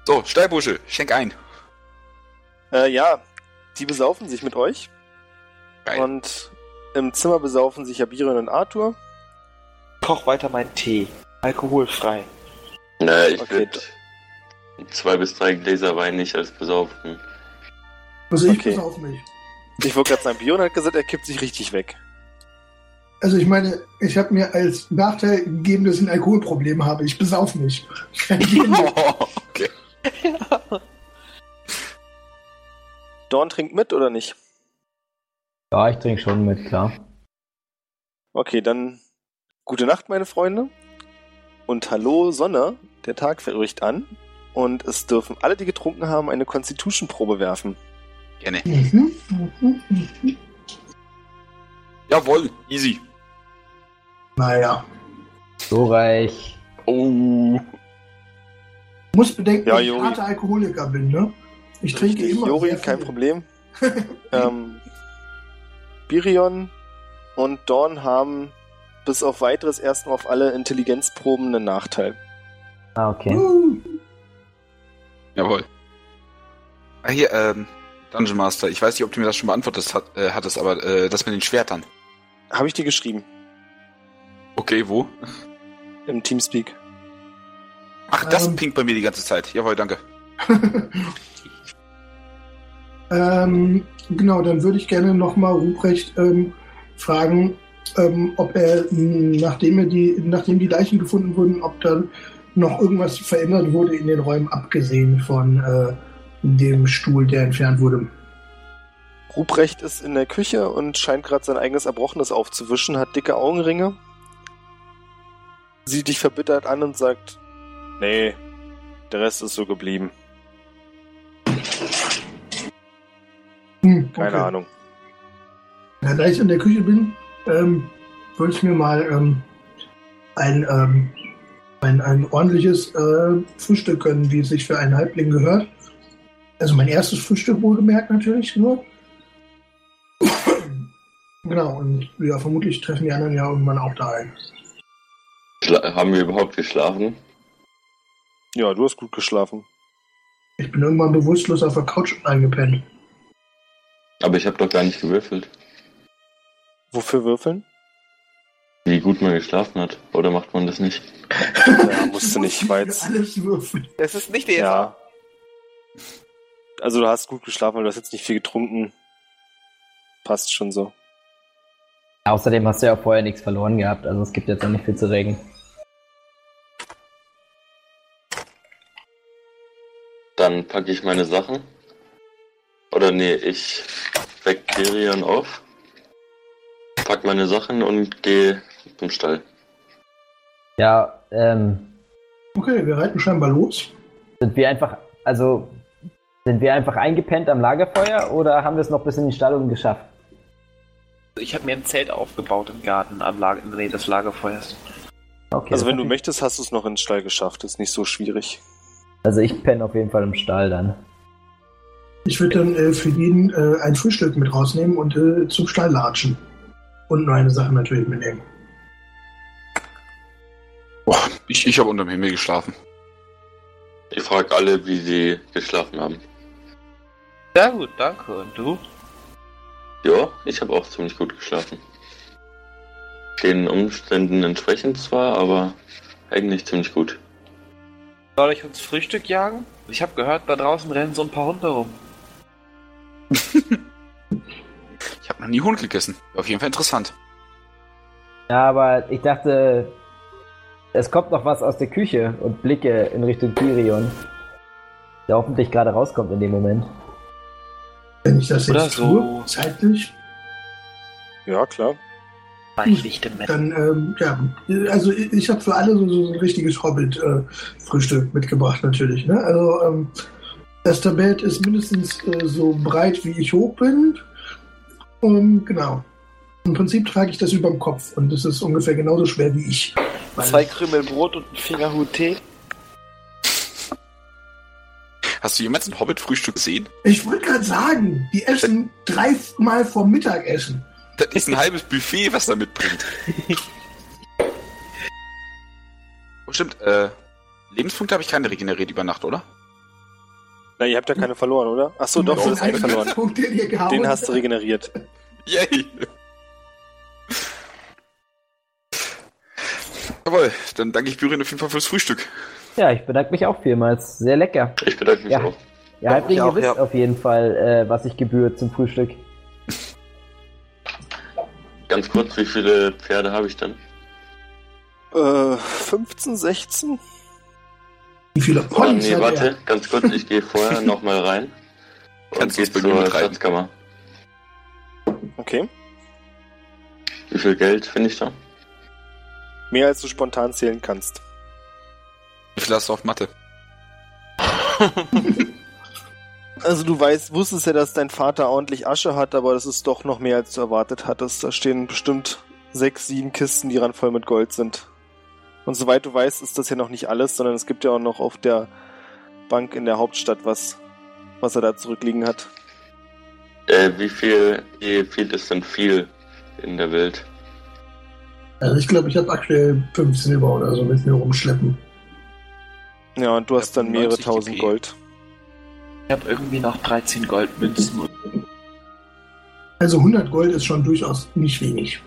So, Steilbursche, schenk ein. Äh, ja, die besaufen sich mit euch. Geil. Und im Zimmer besaufen sich ja Biren und Arthur. Koch weiter meinen Tee. Alkoholfrei. Na, ich Okay. würde zwei bis drei Gläser Wein nicht als besaufen. Also ich Okay. okay. auf mich. Ich wollte gerade sagen, Biren hat gesagt, er kippt sich richtig weg. Also ich meine, ich habe mir als Nachteil gegeben, dass ich ein Alkoholproblem habe. Ich besauf mich. Oh, okay. Dorn trinkt mit oder nicht? Ja, ich trinke schon mit, klar. Okay, dann gute Nacht, meine Freunde. Und hallo, Sonne. Der Tag verrückt an. Und es dürfen alle, die getrunken haben, eine Constitution-Probe werfen. Gerne. Mhm, mhm, mhm. Jawohl, easy. Naja. So reich. Oh. Du musst bedenken, Ja, dass ich harter Alkoholiker bin, ne? Ich trinke immer. Jori, sehr kein. Problem. ähm, Birion und Dorn haben bis auf weiteres erstmal auf alle Intelligenzproben einen Nachteil. Ah, okay. Uh, Jawohl. Ah, hier, ähm, Dungeon Master, ich weiß nicht, ob du mir das schon beantwortet hat, äh, hattest, aber äh, das mit den Schwertern. Habe ich dir geschrieben Okay, wo? im Teamspeak. Ach, das Ähm. pinkt bei mir die ganze Zeit. Jawohl, danke. ähm, genau, dann würde ich gerne nochmal Ruprecht ähm, fragen, ähm, ob er, mh, nachdem, er die, nachdem die Leichen gefunden wurden, ob dann noch irgendwas verändert wurde in den Räumen, abgesehen von äh, dem Stuhl, der entfernt wurde. Ruprecht ist in der Küche und scheint gerade sein eigenes Erbrochenes aufzuwischen, hat dicke Augenringe. Sieht dich verbittert an und sagt, nee, der Rest ist so geblieben. Hm, Keine okay. Ahnung. Ja, da ich in der Küche bin, ähm, würde ich mir mal ähm, ein, ähm, ein, ein ordentliches äh, Frühstück gönnen, wie es sich für einen Halbling gehört. Also mein erstes Frühstück wohlgemerkt natürlich nur. genau, und ja, vermutlich treffen die anderen ja irgendwann auch da ein. Schla haben wir überhaupt geschlafen? Ja, du hast gut geschlafen. Ich bin irgendwann bewusstlos auf der Couch eingepennt. Aber ich habe doch gar nicht gewürfelt, Wofür würfeln? Wie gut man geschlafen hat. Oder macht man das nicht? Ja, musst du nicht, würfeln. Das ist nicht der Ja. Also du hast gut geschlafen, weil du hast jetzt nicht viel getrunken. Passt schon so. Außerdem hast du ja auch vorher nichts verloren gehabt, also es gibt jetzt auch nicht viel zu regen. Dann packe ich meine Sachen. Oder nee, ich weck Tyrion auf. Pack meine Sachen und gehe zum Stall. Ja, ähm, Okay, wir reiten scheinbar los. sind wir einfach, also, sind wir einfach eingepennt am Lagerfeuer oder haben wir es noch bis in die Stallung geschafft? Ich habe mir ein Zelt aufgebaut im Garten am Lager, in der Nähe des Lagerfeuers. Okay. Also wenn du hat- möchtest, hast du es noch ins Stall geschafft. Ist nicht so schwierig. Also ich penne auf jeden Fall im Stall dann. Ich würde dann äh, für jeden äh, ein Frühstück mit rausnehmen und äh, zum Stall latschen. Und nur eine Sache natürlich mitnehmen. Ich, ich habe unterm Himmel geschlafen. Ich frage alle, wie sie geschlafen haben. Sehr gut, danke. Und du? Ja, ich habe auch ziemlich gut geschlafen. Den Umständen entsprechend zwar, aber eigentlich ziemlich gut. Soll ich uns Frühstück jagen? Ich habe gehört, da draußen rennen so ein paar Hunde rum. Ich habe noch nie Hund gegessen. Auf jeden Fall interessant. Ja, aber ich dachte, es kommt noch was aus der Küche und blicke in Richtung Tyrion. Der hoffentlich gerade rauskommt in dem Moment. Wenn ich das Oder jetzt so. tue, zeitlich, Ja, klar. Dann, ähm, ja, also ich, ich habe für alle so, so ein richtiges Hobbit-Frühstück mitgebracht natürlich. Ne? Also ähm, das Tablet ist mindestens äh, so breit, wie ich hoch bin. Und genau. Im Prinzip trage ich das über dem Kopf und es ist ungefähr genauso schwer wie ich. Zwei Krümel Brot und ein Fingerhut Tee. Hast du jemals ein Hobbit-Frühstück gesehen? Ich wollte gerade sagen, die essen dreimal vor Mittagessen. Das ist ein halbes Buffet, was da mitbringt. oh, stimmt, äh, Lebenspunkte habe ich keine regeneriert über Nacht, oder? Na, ihr habt ja keine verloren, oder? Ach so, doch, du hast einen verloren. Punkt, den, ihr gehauen Den hast du regeneriert. Yay! Jawohl, dann danke ich Bürin auf jeden Fall fürs Frühstück. Ja, ich bedanke mich auch vielmals. Sehr lecker. Ich bedanke mich Ja. auch. Ihr Halblinge ich auch, wisst ja. auf jeden Fall, äh, was ich gebührt zum Frühstück. Ganz kurz, wie viele Pferde habe ich denn? Äh, 15, 16? Wie viele Oh, Ponys nee, hat warte, er? ganz kurz, ich gehe vorher nochmal rein und Kannst du mir zur? Schatzkammer. Okay. Wie viel Geld finde ich da? Mehr als du spontan zählen kannst. Wie viel hast du auf Mathe? Also du weißt, wusstest ja, dass dein Vater ordentlich Asche hat, aber das ist doch noch mehr als du erwartet hattest. Da stehen bestimmt sechs, sieben Kisten, die randvoll mit Gold sind. Und soweit du weißt, ist das ja noch nicht alles, sondern es gibt ja auch noch auf der Bank in der Hauptstadt was, was er da zurückliegen hat. Äh, wie viel, wie viel ist denn viel in der Welt? Also ich glaube, ich habe aktuell 5 Silber oder so mit mir rumschleppen. Ja, und du hast dann mehrere 90 tausend GP. Gold. Ich habe irgendwie noch 13 Goldmünzen. Also 100 Gold ist schon durchaus nicht wenig.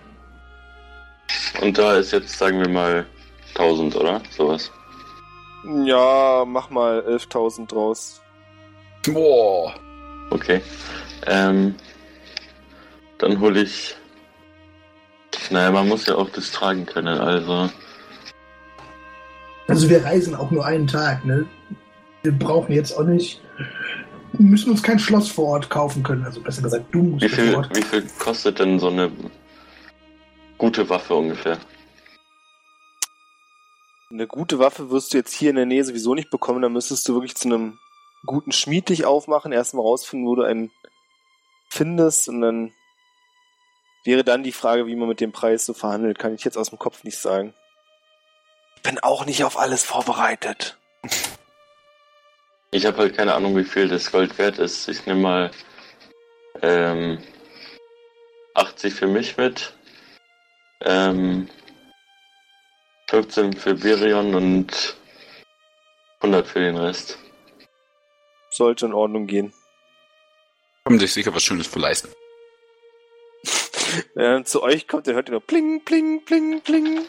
Und da ist jetzt, sagen wir mal, 1000, oder? Sowas. Ja, mach mal 11.000 draus. Boah. Okay. Ähm, dann hole ich. Naja, man muss ja auch das tragen können, also. Also wir reisen auch nur einen Tag, ne? Wir brauchen jetzt auch nicht müssen uns kein Schloss vor Ort kaufen können. Also besser gesagt, du musst Wie vor viel, Ort. wie viel kostet denn so eine gute Waffe ungefähr? Eine gute Waffe wirst du jetzt hier in der Nähe sowieso nicht bekommen. Da müsstest du wirklich zu einem guten Schmied dich aufmachen, erstmal rausfinden, wo du einen findest und dann wäre dann die Frage, wie man mit dem Preis so verhandelt. Kann ich jetzt aus dem Kopf nicht sagen. Ich bin auch nicht auf alles vorbereitet. Ich habe halt keine Ahnung, wie viel das Gold wert ist. Ich nehme mal ähm, 80 für mich mit, ähm, 15 für Birion und 100 für den Rest. Sollte in Ordnung gehen. Haben sich sicher was Schönes für leisten. Wenn er dann zu euch kommt, dann hört ihr nur pling, pling, pling, pling.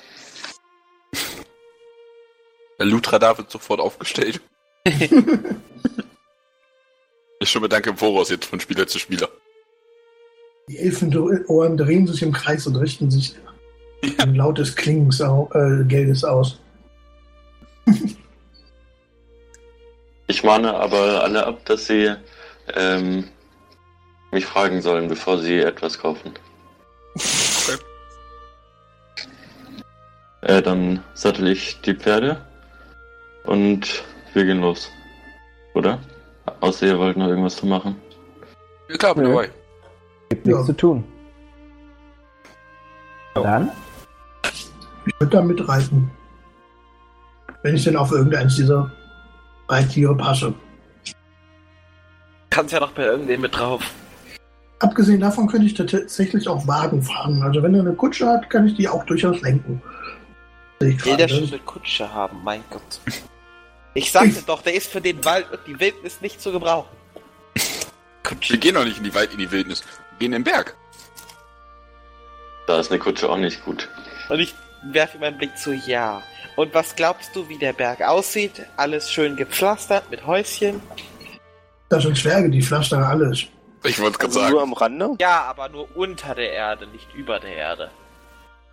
Der Loot-Radar wird sofort aufgestellt. Ich schon bedanke im Voraus jetzt von Spieler zu Spieler. Die Elfenohren drehen sich im Kreis und richten sich ein lautes Klingens au äh, Geldes aus. Ich mahne aber alle ab, dass sie ähm, mich fragen sollen, bevor sie etwas kaufen. Äh, dann sattel ich die Pferde und wir gehen los. Oder? Außer ihr wollt noch irgendwas zu machen. Bin Nö. dabei. Gibt nichts Ja. zu tun. Dann? Ich würde da mitreiten. Wenn ich denn auf irgendeins dieser Reittiere passe. Kannst ja noch bei irgendwem mit drauf. Abgesehen davon könnte ich tatsächlich auch Wagen fahren. Also wenn er eine Kutsche hat, kann ich die auch durchaus lenken. Will der schon eine Kutsche haben, mein Gott. Ich sagte doch, der ist für den Wald und die Wildnis nicht zu gebrauchen. Kutsche. Wir gehen doch nicht in die Wald, in die Wildnis. Wir gehen in den Berg. Da ist eine Kutsche auch nicht gut. Und ich werfe meinen Blick zu, ja. Und was glaubst du, wie der Berg aussieht? Alles schön gepflastert mit Häuschen? Das sind Zwerge, die pflastern alles. Ich wollte gerade Also nur sagen. am Rande. Ja, aber nur unter der Erde, nicht über der Erde.